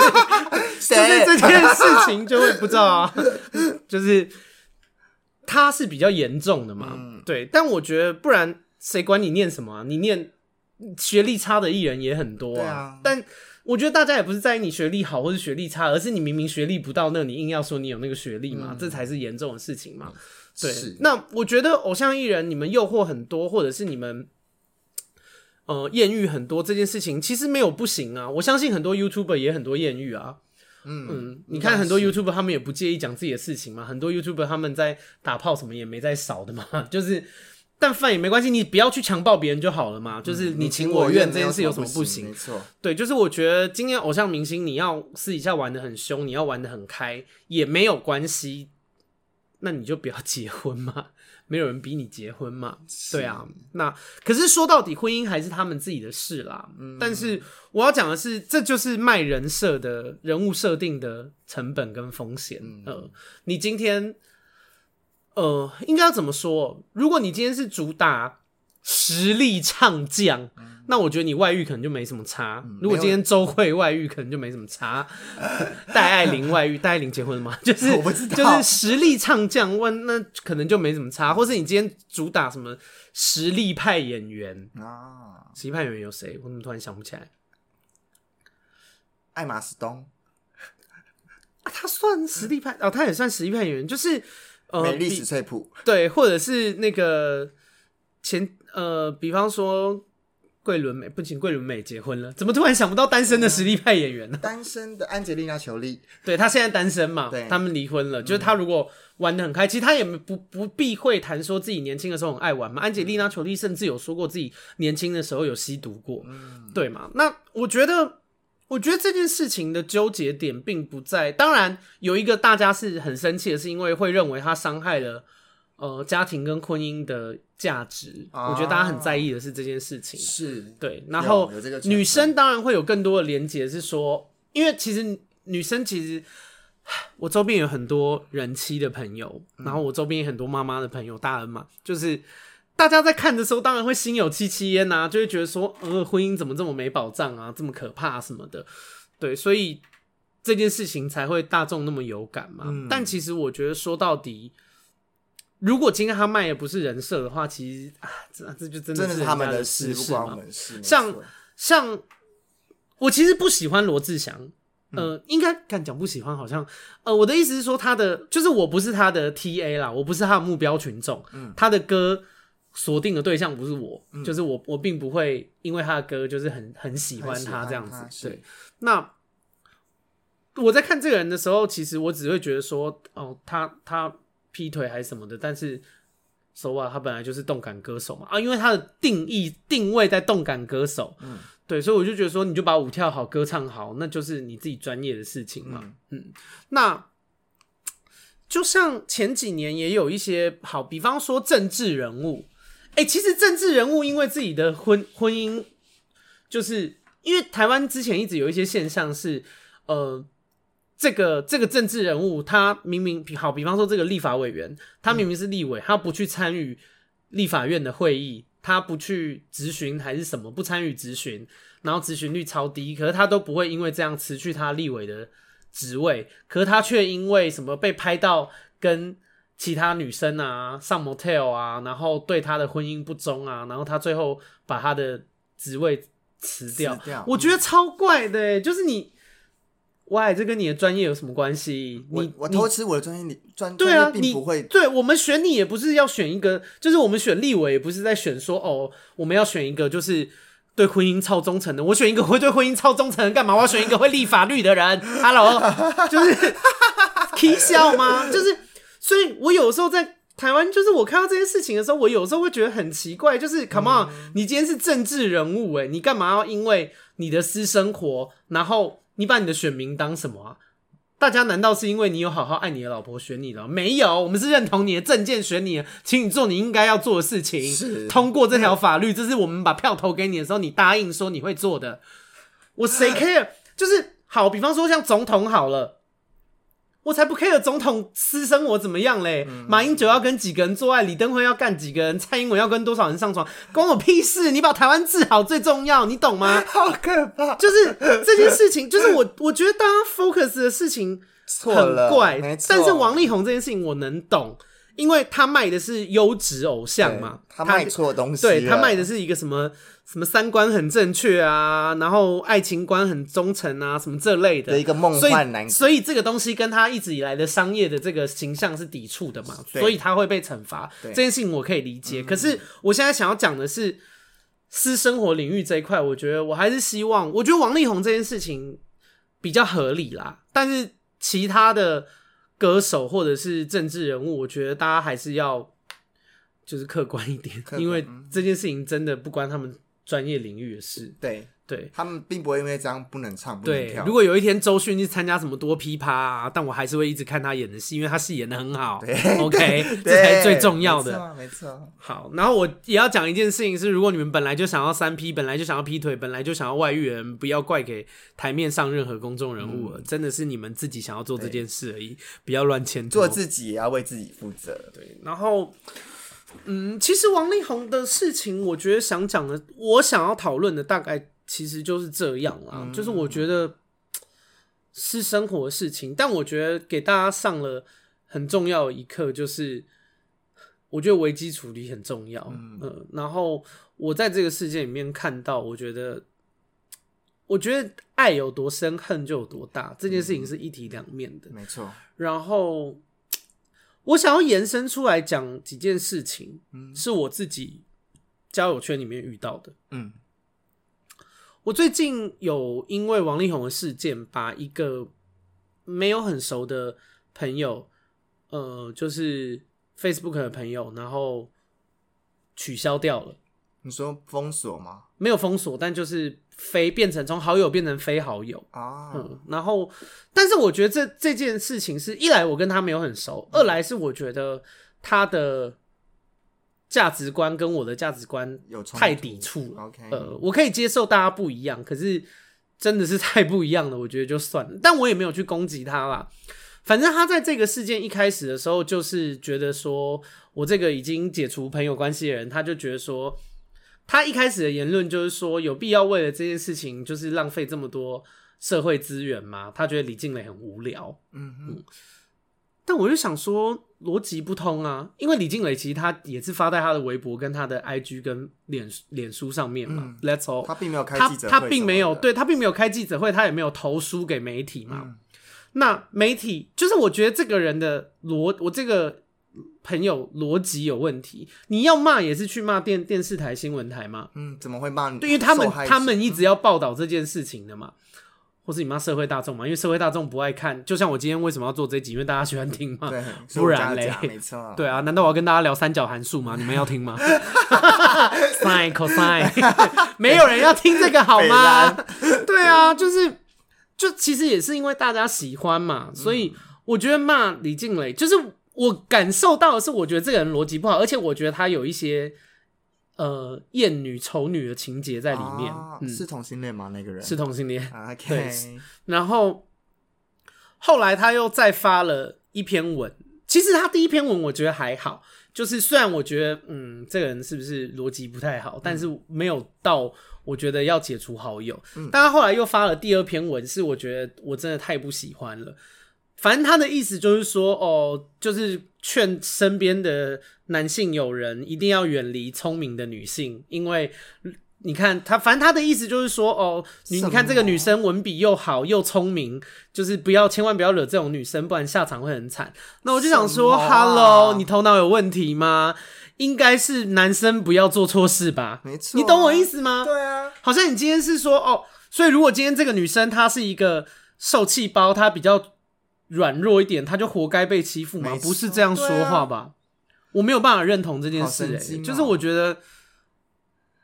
谁就是这件事情就会不知道啊，就是他是比较严重的嘛。嗯、对，但我觉得不然谁管你念什么啊？你念学历差的艺人也很多啊。啊但我觉得大家也不是在意你学历好或是学历差，而是你明明学历不到那，你硬要说你有那个学历嘛，嗯、这才是严重的事情嘛。对，那我觉得偶像艺人你们诱惑很多，或者是你们。呃，艳遇很多这件事情其实没有不行啊，我相信很多 YouTuber 也很多艳遇啊。嗯嗯，你看很多 YouTuber 他们也不介意讲自己的事情嘛，很多 YouTuber 他们在打炮什么也没在少的嘛，就是但饭也没关系，你不要去强暴别人就好了嘛，就是你情我愿这件事有什么不行？没错，对，就是我觉得今天偶像明星你要私底下玩的很凶，你要玩的很开也没有关系，那你就不要 结婚嘛。没有人逼你结婚嘛？是对啊，那可是说到底，婚姻还是他们自己的事啦。嗯，但是我要讲的是，这就是卖人设的人物设定的成本跟风险。嗯、呃，你今天，呃，应该要怎么说？如果你今天是主打实力唱将。嗯那我觉得你外遇可能就没什么差。嗯、如果今天周慧外遇，可能就没什么差。戴爱玲外遇，戴爱玲结婚了吗？就是我不知道，就是实力唱将问，那可能就没什么差。或是你今天主打什么实力派演员啊？实力派演员有谁？我怎么突然想不起来？艾玛斯东啊，他算实力派哦，他也算实力派演员，就是呃，美丽史翠普对，或者是那个前呃，比方说。桂纶镁不仅桂纶镁结婚了，怎么突然想不到单身的实力派演员呢？单身的安吉丽娜裘丽，对，她现在单身嘛，对，他们离婚了。嗯、就是她如果玩的很开，其实她也不不避讳谈说自己年轻的时候很爱玩嘛。安吉丽娜裘丽甚至有说过自己年轻的时候有吸毒过，嗯、对嘛？那我觉得，我觉得这件事情的纠结点并不在，当然有一个大家是很生气的，是因为会认为他伤害了。呃，家庭跟婚姻的价值，啊、我觉得大家很在意的是这件事情。是对，然后女生当然会有更多的连接，是说，因为其实女生其实，我周边有很多人妻的朋友，嗯、然后我周边有很多妈妈的朋友，大恩嘛，就是大家在看的时候，当然会心有戚戚焉呐，就会觉得说，呃，婚姻怎么这么没保障啊，这么可怕什么的，对，所以这件事情才会大众那么有感嘛。嗯、但其实我觉得说到底。如果今天他卖的不是人设的话，其实啊，这这就真的是，是他们的事，不关我们事。像像我其实不喜欢罗志祥，呃，嗯、应该敢讲不喜欢，好像呃，我的意思是说，他的就是我不是他的 TA 啦，我不是他的目标群众，嗯，他的歌锁定的对象不是我，嗯、就是我我并不会因为他的歌就是很很喜欢他这样子，对。那我在看这个人的时候，其实我只会觉得说，哦，他他。劈腿还是什么的，但是，so what，他本来就是动感歌手嘛。啊，因为他的定义定位在动感歌手，嗯，对，所以我就觉得说，你就把舞跳好，歌唱好，那就是你自己专业的事情嘛，嗯，嗯，那就像前几年也有一些好，比方说政治人物，哎、欸，其实政治人物因为自己的婚婚姻，就是因为台湾之前一直有一些现象是，呃。这个这个政治人物，他明明好，比方说这个立法委员，他明明是立委，他不去参与立法院的会议，他不去质询还是什么，不参与质询，然后质询率超低，可是他都不会因为这样辞去他立委的职位，可是他却因为什么被拍到跟其他女生啊上 motel 啊，然后对他的婚姻不忠啊，然后他最后把他的职位辞掉，掉，我觉得超怪的，欸，就是你。喂，这跟你的专业有什么关系？我你我偷吃我的专业，你专对啊，你不会。对，我们选你也不是要选一个，就是我们选立委也不是在选说哦，我们要选一个就是对婚姻超忠诚的。我选一个会对婚姻超忠诚的干嘛？我要选一个会立法律的人。Hello，就是 k 笑吗？就是，所以我有时候在台湾就是我看到这件事情的时候，我有时候会觉得很奇怪，就是 Come on，、嗯、你今天是政治人物诶，你干嘛要因为你的私生活，然后你把你的选民当什么啊？大家难道是因为你有好好爱你的老婆选你了？没有，我们是认同你的证件选你，请你做你应该要做的事情，是通过这条法律，这是我们把票投给你的时候，你答应说你会做的。我谁 care？就是好，比方说像总统好了。我才不 care 总统私生活怎么样嘞！嗯、马英九要跟几个人做爱，李登辉要干几个人，蔡英文要跟多少人上床，关我屁事！你把台湾治好最重要，你懂吗？好可怕！就是这件事情，就是我我觉得大家 focus 的事情很怪，但是王力宏这件事情我能懂。因为他卖的是优质偶像嘛，他卖错东西，对，他卖的是一个什么什么三观很正确啊，然后爱情观很忠诚啊，什么这类的，的一个梦幻男所，所以这个东西跟他一直以来的商业的这个形象是抵触的嘛，所以他会被惩罚。这件事情我可以理解，可是我现在想要讲的是私生活领域这一块，我觉得我还是希望，我觉得王力宏这件事情比较合理啦，但是其他的。歌手或者是政治人物，我觉得大家还是要就是客观一点，因为这件事情真的不关他们专业领域的事。对。对，他们并不会因为这样不能唱不能跳。对，如果有一天周迅去参加什么多噼啪啊，但我还是会一直看他演的戏，因为他戏演的很好。对，OK，这才是最重要的。没错，没错。好，然后我也要讲一件事情是，如果你们本来就想要三 P，本来就想要劈腿，本来就想要外遇人，不要怪给台面上任何公众人物真的是你们自己想要做这件事而已，不要乱牵。做自己也要为自己负责。对，然后，嗯，其实王力宏的事情，我觉得想讲的，我想要讨论的大概。其实就是这样啦，嗯、就是我觉得是生活的事情，但我觉得给大家上了很重要的一课，就是我觉得危机处理很重要。嗯，嗯，然后我在这个世界里面看到，我觉得，我觉得爱有多深，恨就有多大，这件事情是一体两面的，没错。然后我想要延伸出来讲几件事情，嗯，是我自己交友圈里面遇到的，嗯。我最近有因为王力宏的事件，把一个没有很熟的朋友，呃，就是 Facebook 的朋友，然后取消掉了。你说封锁吗？没有封锁，但就是非变成从好友变成非好友啊。嗯，然后，但是我觉得这这件事情是一来我跟他没有很熟，嗯、二来是我觉得他的。价值观跟我的价值观有太抵触了。Okay. 呃，我可以接受大家不一样，可是真的是太不一样了，我觉得就算了。但我也没有去攻击他啦。反正他在这个事件一开始的时候，就是觉得说我这个已经解除朋友关系的人，他就觉得说，他一开始的言论就是说，有必要为了这件事情就是浪费这么多社会资源吗？他觉得李静蕾很无聊。嗯哼嗯。但我就想说。逻辑不通啊，因为李静蕾其实他也是发在他的微博、跟他的 IG、跟脸脸书上面嘛。嗯、Let's all，他并没有开记者会，他并没有对他并没有开记者会，他也没有投书给媒体嘛。嗯、那媒体就是我觉得这个人的逻，我这个朋友逻辑有问题。你要骂也是去骂电电视台、新闻台嘛。嗯，怎么会骂你？对，因为他们他们一直要报道这件事情的嘛。或是你骂社会大众嘛？因为社会大众不爱看，就像我今天为什么要做这集？因为大家喜欢听嘛。对，不然嘞，没错。对啊，难道我要跟大家聊三角函数吗？你们要听吗？Sin cosine，没有人要听这个好吗？对啊，就是，就其实也是因为大家喜欢嘛，所以我觉得骂李静蕾，就是我感受到的是，我觉得这个人逻辑不好，而且我觉得他有一些。呃，厌女、丑女的情节在里面，啊嗯、是同性恋吗？那个人是同性恋。对，然后后来他又再发了一篇文。其实他第一篇文我觉得还好，就是虽然我觉得，嗯，这个人是不是逻辑不太好，嗯、但是没有到我觉得要解除好友。嗯、但他后来又发了第二篇文，是我觉得我真的太不喜欢了。反正他的意思就是说，哦，就是劝身边的男性友人一定要远离聪明的女性，因为你看他，反正他的意思就是说，哦，你你看这个女生文笔又好又聪明，就是不要千万不要惹这种女生，不然下场会很惨。那我就想说，啊，Hello，你头脑有问题吗？应该是男生不要做错事吧？没错，你懂我意思吗？对啊，好像你今天是说，哦，所以如果今天这个女生她是一个受气包，她比较。软弱一点，他就活该被欺负吗？不是这样说话吧？啊、我没有办法认同这件事、欸，哦、就是我觉得，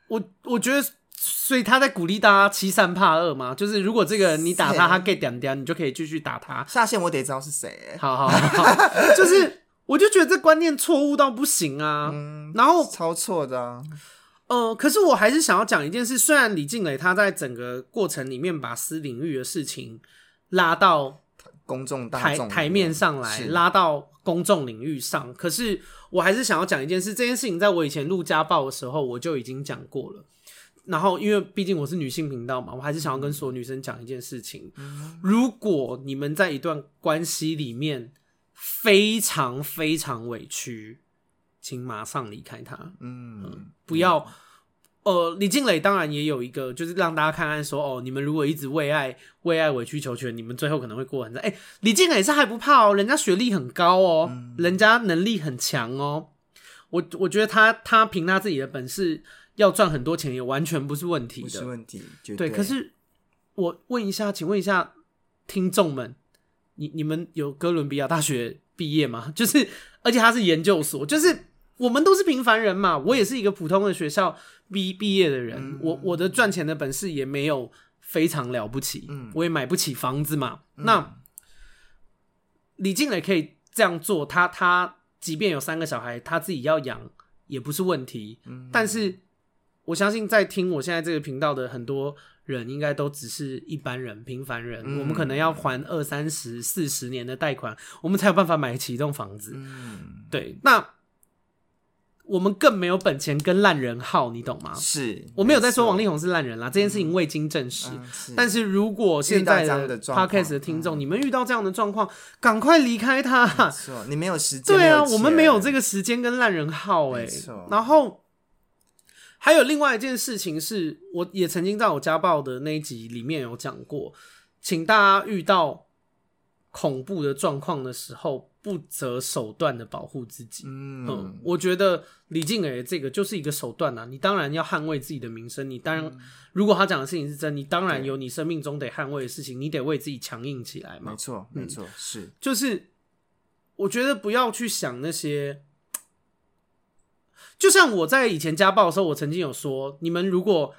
我我觉得，所以他在鼓励大家欺善怕恶嘛，就是如果这个人你打他，他 get 点点，你就可以继续打他。下线我得知道是谁，好好好，就是我就觉得这观念错误到不行啊，嗯、然后超错的、啊，呃，可是我还是想要讲一件事，虽然李静蕾他在整个过程里面把私领域的事情拉到公众大台台面上来，拉到公众领域上，可是。我还是想要讲一件事，这件事情在我以前录家暴的时候我就已经讲过了。然后，因为毕竟我是女性频道嘛，我还是想要跟所有女生讲一件事情：如果你们在一段关系里面非常非常委屈，请马上离开他。嗯，嗯，不要。呃，李静蕾当然也有一个，就是让大家看看说，哦，你们如果一直为爱为爱委曲求全，你们最后可能会过很惨。哎、欸，李静蕾是还不怕哦，人家学历很高哦，嗯、人家能力很强哦。我我觉得他他凭他自己的本事要赚很多钱也完全不是问题的，不是问题。对，对，可是我问一下，请问一下听众们，你你们有哥伦比亚大学毕业吗？就是，而且他是研究所，就是我们都是平凡人嘛，我也是一个普通的学校。毕毕业的人，嗯、我我的赚钱的本事也没有非常了不起，嗯、我也买不起房子嘛。嗯、那李静蕾可以这样做，他他即便有三个小孩，他自己要养也不是问题。嗯、但是我相信在听我现在这个频道的很多人，应该都只是一般人、平凡人。嗯、我们可能要还二三十、四十年的贷款，我们才有办法买起一栋房子。嗯、对，那。我们更没有本钱跟烂人耗，你懂吗？是，我没有在说王力宏是烂人啦，嗯、这件事情未经证实。嗯嗯、但是如果现在的 Podcast 的听众，嗯、你们遇到这样的状况，赶快离开他。没错，你没有时间。对啊，我们没有这个时间跟烂人耗哎、然后还有另外一件事情是，我也曾经在我家暴的那一集里面有讲过，请大家遇到恐怖的状况的时候。不择手段的保护自己，嗯，嗯，我觉得李静蕾这个就是一个手段呐、啊。你当然要捍卫自己的名声，你当然，嗯、如果他讲的事情是真，你当然有你生命中得捍卫的事情，你得为自己强硬起来嘛。没错，没错，嗯、是，就是我觉得不要去想那些，就像我在以前家暴的时候，我曾经有说，你们如果。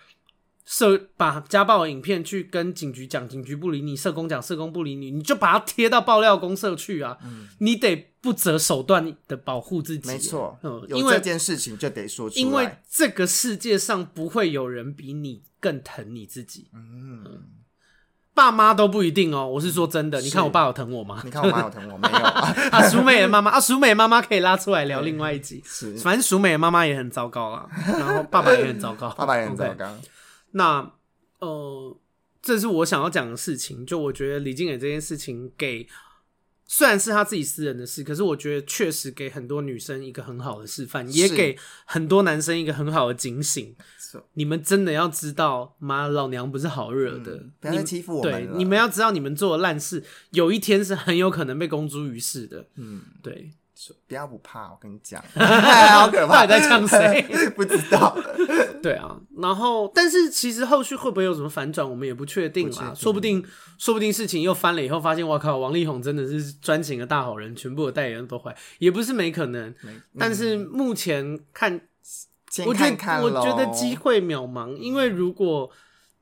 社把家暴影片去跟警局讲，警局不理你；社工讲，社工不理你，你就把它贴到爆料公社去啊！嗯、你得不择手段的保护自己。没错，嗯，有这件事情就得说出来。因为这个世界上不会有人比你更疼你自己。嗯，嗯，爸妈都不一定哦。我是说真的，你看我爸有疼我吗？你看我妈有疼我没有？啊，淑美的妈妈啊，淑美妈妈可以拉出来聊另外一集。是，反正淑美的妈妈也很糟糕啊，然后爸爸也很糟糕，爸爸也很糟糕。Okay 那呃，这是我想要讲的事情。就我觉得李静蕾这件事情给，虽然是他自己私人的事，可是我觉得确实给很多女生一个很好的示范，也给很多男生一个很好的警醒。你们真的要知道，妈老娘不是好惹的，嗯、不要欺负我们。对，你们要知道，你们做的烂事，有一天是很有可能被公诸于世的。嗯，对。不要不怕，我跟你讲，好可怕！你在呛谁？不知道。对啊，然后，但是其实后续会不会有什么反转，我们也不确定啊。说不定，说不定事情又翻了以后，发现我靠，王力宏真的是专情的大好人，全部的代言人都坏，也不是没可能。嗯、但是目前看，我觉得我觉得机会渺茫，因为如果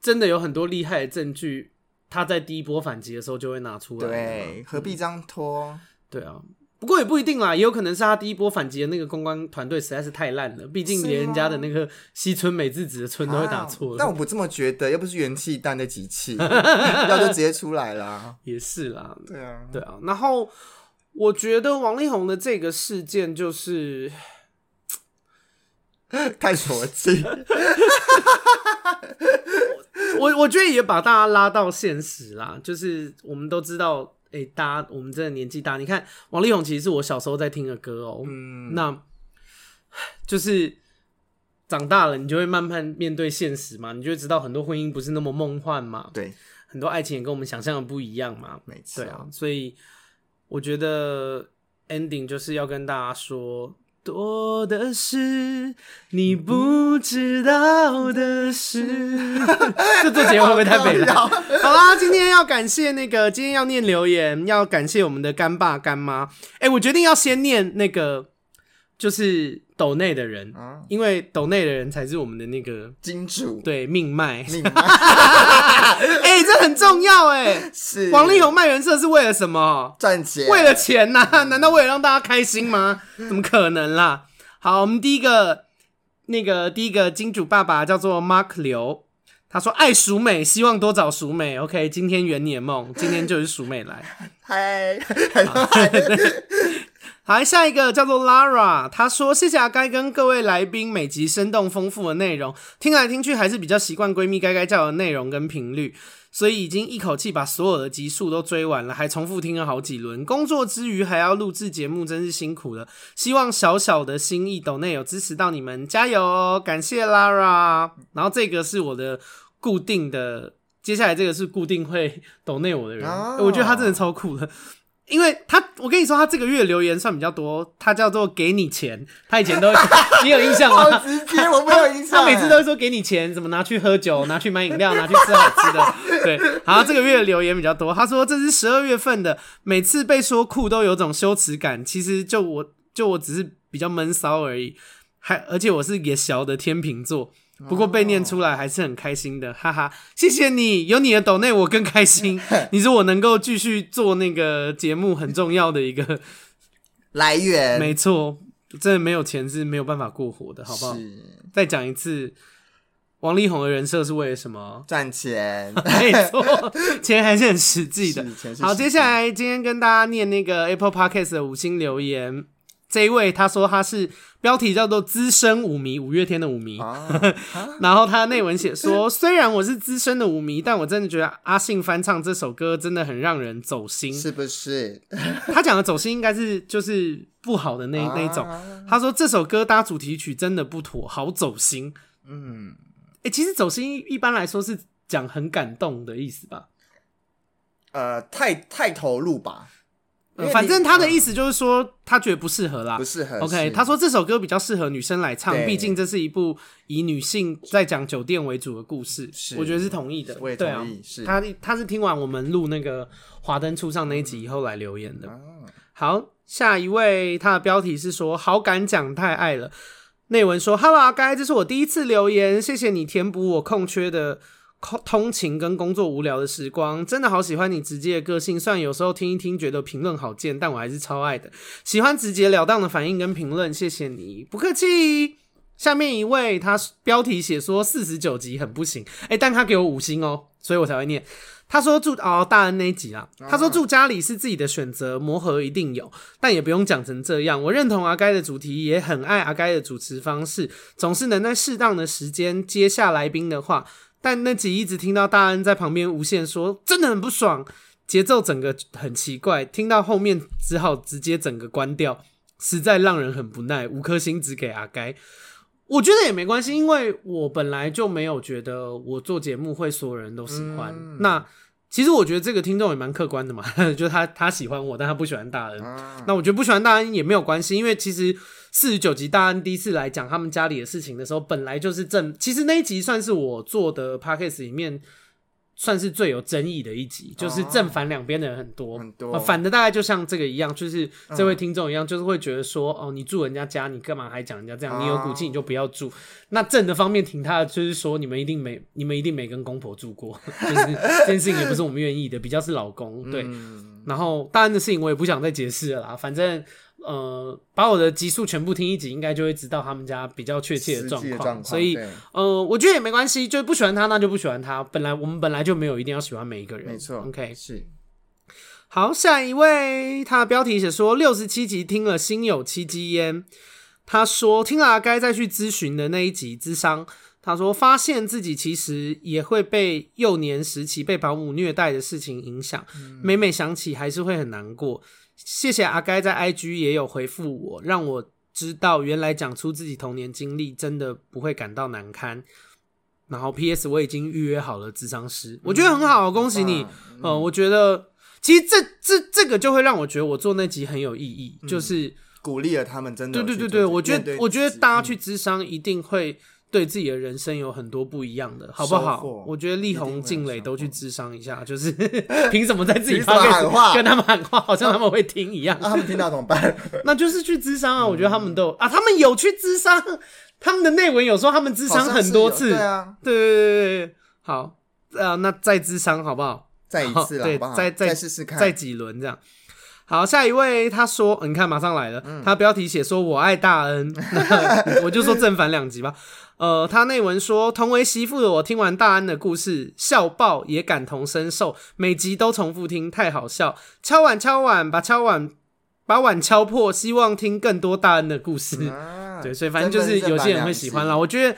真的有很多厉害的证据，他在第一波反击的时候就会拿出来。对，何必这样拖？对啊。不过也不一定啦，也有可能是他第一波反击的那个公关团队实在是太烂了，毕竟连人家的那个西村美智子的村都会打错。但我不这么觉得，又不是元气弹的机器，要就直接出来啦。也是啦，对啊，对啊。然后我觉得王力宏的这个事件就是 太琐气。我我觉得也把大家拉到现实啦，就是我们都知道。哎、欸，大家，我们真的年纪大，你看王力宏其实是我小时候在听的歌哦、喔。嗯，那 就是长大了，你就会慢慢面对现实嘛，你就会知道很多婚姻不是那么梦幻嘛。对，很多爱情也跟我们想象的不一样嘛。没错，对啊，所以我觉得 ending 就是要跟大家说。多的是你不知道的事。这做节目会不会太悲了？好啦，今天要感谢那个，今天要念留言，要感谢我们的干爸干妈。哎、欸，我决定要先念那个就是斗内的人，啊因为斗内的人才是我们的那个金主，对命脉。命脉 哎、这很重要哎。是王力宏卖人设是为了什么？赚钱，为了钱呐、难道为了让大家开心吗？怎么可能啦？好，我们第一个那个第一个金主爸爸叫做 Mark 刘，他说爱淑美，希望多找淑美。OK，今天圆你的梦，今天就是淑美来。嗨，好，下一个叫做 Lara，他说谢谢阿该跟各位来宾每集生动丰富的内容，听来听去还是比较习惯闺蜜该该叫的内容跟频率，所以已经一口气把所有的集数都追完了，还重复听了好几轮。工作之余还要录制节目，真是辛苦了。希望小小的心意斗内有支持到你们，加油哦！感谢 Lara。然后这个是我的固定的，接下来这个是固定会斗内我的人，哦我觉得他真的超酷的。因为他，我跟你说，他这个月留言算比较多。他叫做给你钱，他以前都，你有印象好吗？直接，我没有印象。他每次都会说给你钱，怎么拿去喝酒，拿去买饮料，拿去吃好吃的。对，好，这个月留言比较多。他说这是十二月份的，每次被说酷都有种羞耻感。其实就我就我只是比较闷骚而已，还而且我是也小的天秤座。不过被念出来还是很开心的，哈哈！谢谢你，有你的抖内我更开心。你是我能够继续做那个节目很重要的一个 来源，没错，真的没有钱是没有办法过活的，好不好？再讲一次，王力宏的人设是为了什么？赚钱，没错，钱还是很实际的好，接下来今天跟大家念那个 Apple Podcast 的五星留言。这一位他说他是标题叫做资深舞迷，五月天的舞迷。啊 然后他内文写说，虽然我是资深的舞迷，但我真的觉得阿信翻唱这首歌真的很让人走心。是不是？他讲的走心应该是就是不好的那那一种。啊他说这首歌搭主题曲真的不妥，好走心。嗯，哎、欸，其实走心一般来说是讲很感动的意思吧？呃，太太投入吧。呃、反正他的意思就是说，他觉得不适合啦，不适合。OK，他说这首歌比较适合女生来唱，毕竟这是一部以女性在讲酒店为主的故事。是，我觉得是同意的。我也同意。啊、是，他他是听完我们录那个华灯初上那一集以后来留言的。嗯、好，下一位，他的标题是说好感讲太爱了。内文说：“Hello，阿该，这是我第一次留言，谢谢你填补我空缺的。”通勤跟工作无聊的时光，真的好喜欢你直接的个性。虽然有时候听一听觉得评论好贱，但我还是超爱的。喜欢直截了当的反应跟评论，谢谢你，不客气。下面一位，他标题写说四十九集很不行，哎、欸，但他给我五星哦，所以我才会念。他说住哦大恩那一集啦，他说住家里是自己的选择，磨合一定有，但也不用讲成这样。我认同阿该的主题，也很爱阿该的主持方式，总是能在适当的时间接下来宾的话。但那集一直听到大恩在旁边无限说，真的很不爽，节奏整个很奇怪，听到后面只好直接整个关掉，实在让人很不耐。五颗星只给阿该，我觉得也没关系，因为我本来就没有觉得我做节目会所有人都喜欢。嗯、那其实我觉得这个听众也蛮客观的嘛，就他他喜欢我，但他不喜欢大恩。啊、那我觉得不喜欢大恩也没有关系，因为其实。四十九集大恩第一次来讲他们家里的事情的时候，本来就是正，其实那一集算是我做的 podcast 里面算是最有争议的一集，就是正反两边的人很多，很多、呃、反的大概就像这个一样，就是这位听众一样，就是会觉得说，哦，你住人家家，你干嘛还讲人家这样？你有骨气你就不要住。那正的方面挺他的，就是说你们一定没，你们一定没跟公婆住过，就是这件事情也不是我们愿意的，比较是老公对。然后大恩的事情我也不想再解释了啦，反正。呃，把我的集数全部听一集，应该就会知道他们家比较确切的状况。所以，呃，我觉得也没关系，就不喜欢他，那就不喜欢他。本来我们本来就没有一定要喜欢每一个人，没错。OK，是。好，下一位，他的标题写说六十七集听了心有戚戚焉。他说听了阿该再去咨询的那一集咨商，他说发现自己其实也会被幼年时期被保姆虐待的事情影响，嗯、每每想起还是会很难过。谢谢阿该在 IG 也有回复我，让我知道原来讲出自己童年经历真的不会感到难堪。然后 PS 我已经预约好了智商师，嗯、我觉得很好，恭喜你。嗯，嗯，我觉得其实这这这个就会让我觉得我做那集很有意义，嗯、就是鼓励了他们，真的。对对对对，我觉得我觉得大家去智商一定会对自己的人生有很多不一样的，好不好？我觉得力宏、静蕾都去 智商一下，就是 凭什么在自己凭什么喊话跟他们喊话，好像他们会听一样。啊，他们听到怎么办？那就是去智商啊！我觉得他们都有啊，他们有去智商，他们的内文有说他们智商很多次，对啊，对对对对对，好，呃，那再智商好不好？再一次啦，对好不好，再再试试看，再几轮这样。好，下一位他说，你看马上来了，嗯他标题写说我爱大恩，我就说正反两极吧。呃，他内文说，同为媳妇的我听完大恩的故事，笑爆也感同身受，每集都重复听，太好笑。敲碗敲碗，把敲碗把碗敲破，希望听更多大恩的故事。啊 对，所以反正就是有些人会喜欢啦。我觉得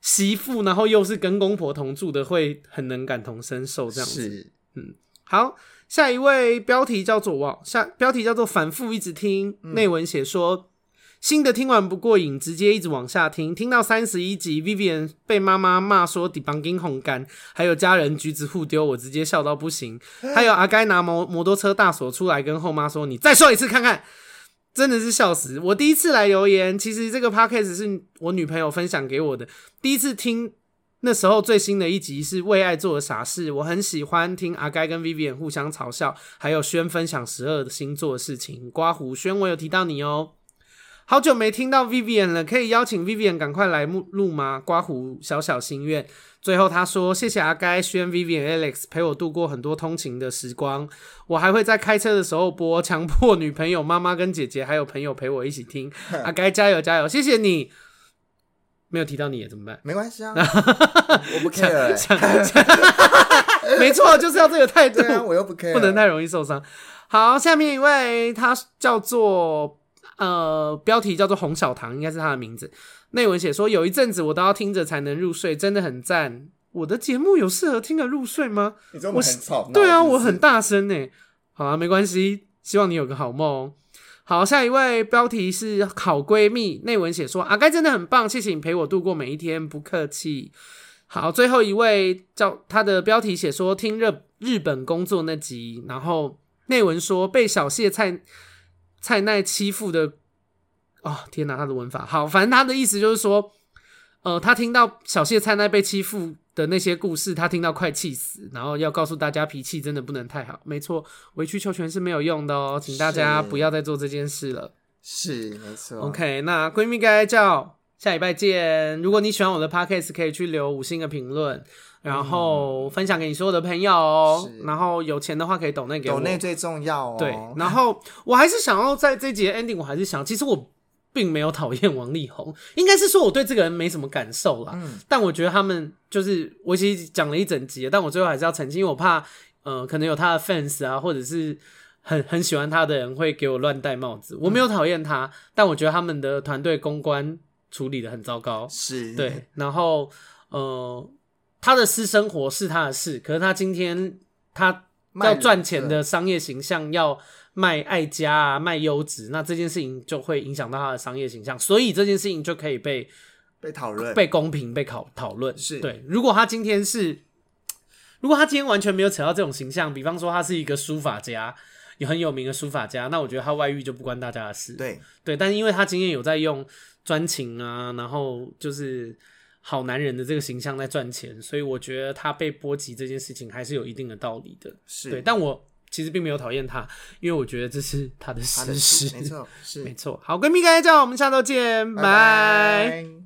媳妇，然后又是跟公婆同住的，会很能感同身受这样子。嗯好，下一位标题叫做“哇”，下标题叫做“反复一直听”。内、文写说，新的听完不过瘾，直接一直往下听，听到三十一集，Vivian 被妈妈骂说 “debunking 红干”，还有家人橘子互丢，我直接笑到不行。还有阿该拿摩摩托车大锁出来跟后妈说：“你再说一次看看。”真的是笑死！我第一次来留言，其实这个 podcast 是我女朋友分享给我的，第一次听。那时候最新的一集是为爱做的傻事，我很喜欢听阿该跟 Vivian 互相嘲笑，还有轩分享十二星座的事情。刮胡轩，我有提到你哦，好久没听到 Vivian 了，可以邀请 Vivian 赶快来录吗？刮胡小小心愿。最后他说：“谢谢阿该、轩、Vivian、Alex 陪我度过很多通勤的时光，我还会在开车的时候播，强迫女朋友、妈妈跟姐姐还有朋友陪我一起听。阿该加油加油，谢谢你。”没有提到你也怎么办？没关系啊，我不 care、欸。没错，就是要这个态度。啊、我又不 care，不能太容易受伤。好，下面一位，他叫做呃，标题叫做洪小棠，应该是他的名字。内文写说，有一阵子我都要听着才能入睡，真的很赞。我的节目有适合听着入睡吗？你这么很吵？对啊，我很大声呢。好啊，没关系，希望你有个好梦。好，下一位标题是好闺蜜，内文写说阿该真的很棒，谢谢你陪我度过每一天，不客气。好，最后一位叫他的标题写说听日日本工作那集，然后内文说被小谢菜菜奈欺负的，哦天哪，他的文法好，反正他的意思就是说，呃，他听到小谢菜奈被欺负的那些故事，他听到快气死，然后要告诉大家脾气真的不能太好。没错，委曲求全是没有用的哦，请大家不要再做这件事了。是，没错。OK，那闺蜜该叫下礼拜见。如果你喜欢我的 Podcast，可以去留五星的评论，然后分享给你所有的朋友哦。嗯、然后有钱的话可以抖内给我，抖内最重要哦。对，然后我还是想要在这集的 ending，我还是想，其实我。并没有讨厌王力宏，应该是说我对这个人没什么感受啦。嗯，但我觉得他们就是我其实讲了一整集，但我最后还是要澄清，因为我怕呃可能有他的 fans 啊，或者是很很喜欢他的人会给我乱戴帽子。我没有讨厌他，嗯，但我觉得他们的团队公关处理的很糟糕。是，对。然后呃，他的私生活是他的事，可是他今天他要赚钱的商业形象要。卖爱家啊，卖优质，那这件事情就会影响到他的商业形象，所以这件事情就可以被被讨论、被公平、被考讨论。是对。如果他今天是，如果他今天完全没有扯到这种形象，比方说他是一个书法家，有很有名的书法家，那我觉得他外遇就不关大家的事。对对，但是因为他今天有在用专情啊，然后就是好男人的这个形象在赚钱，所以我觉得他被波及这件事情还是有一定的道理的。是对，但我。其实并没有讨厌他，因为我觉得这是他的私事，没错，是 没错。好，闺蜜该叫，我们下周见，拜拜。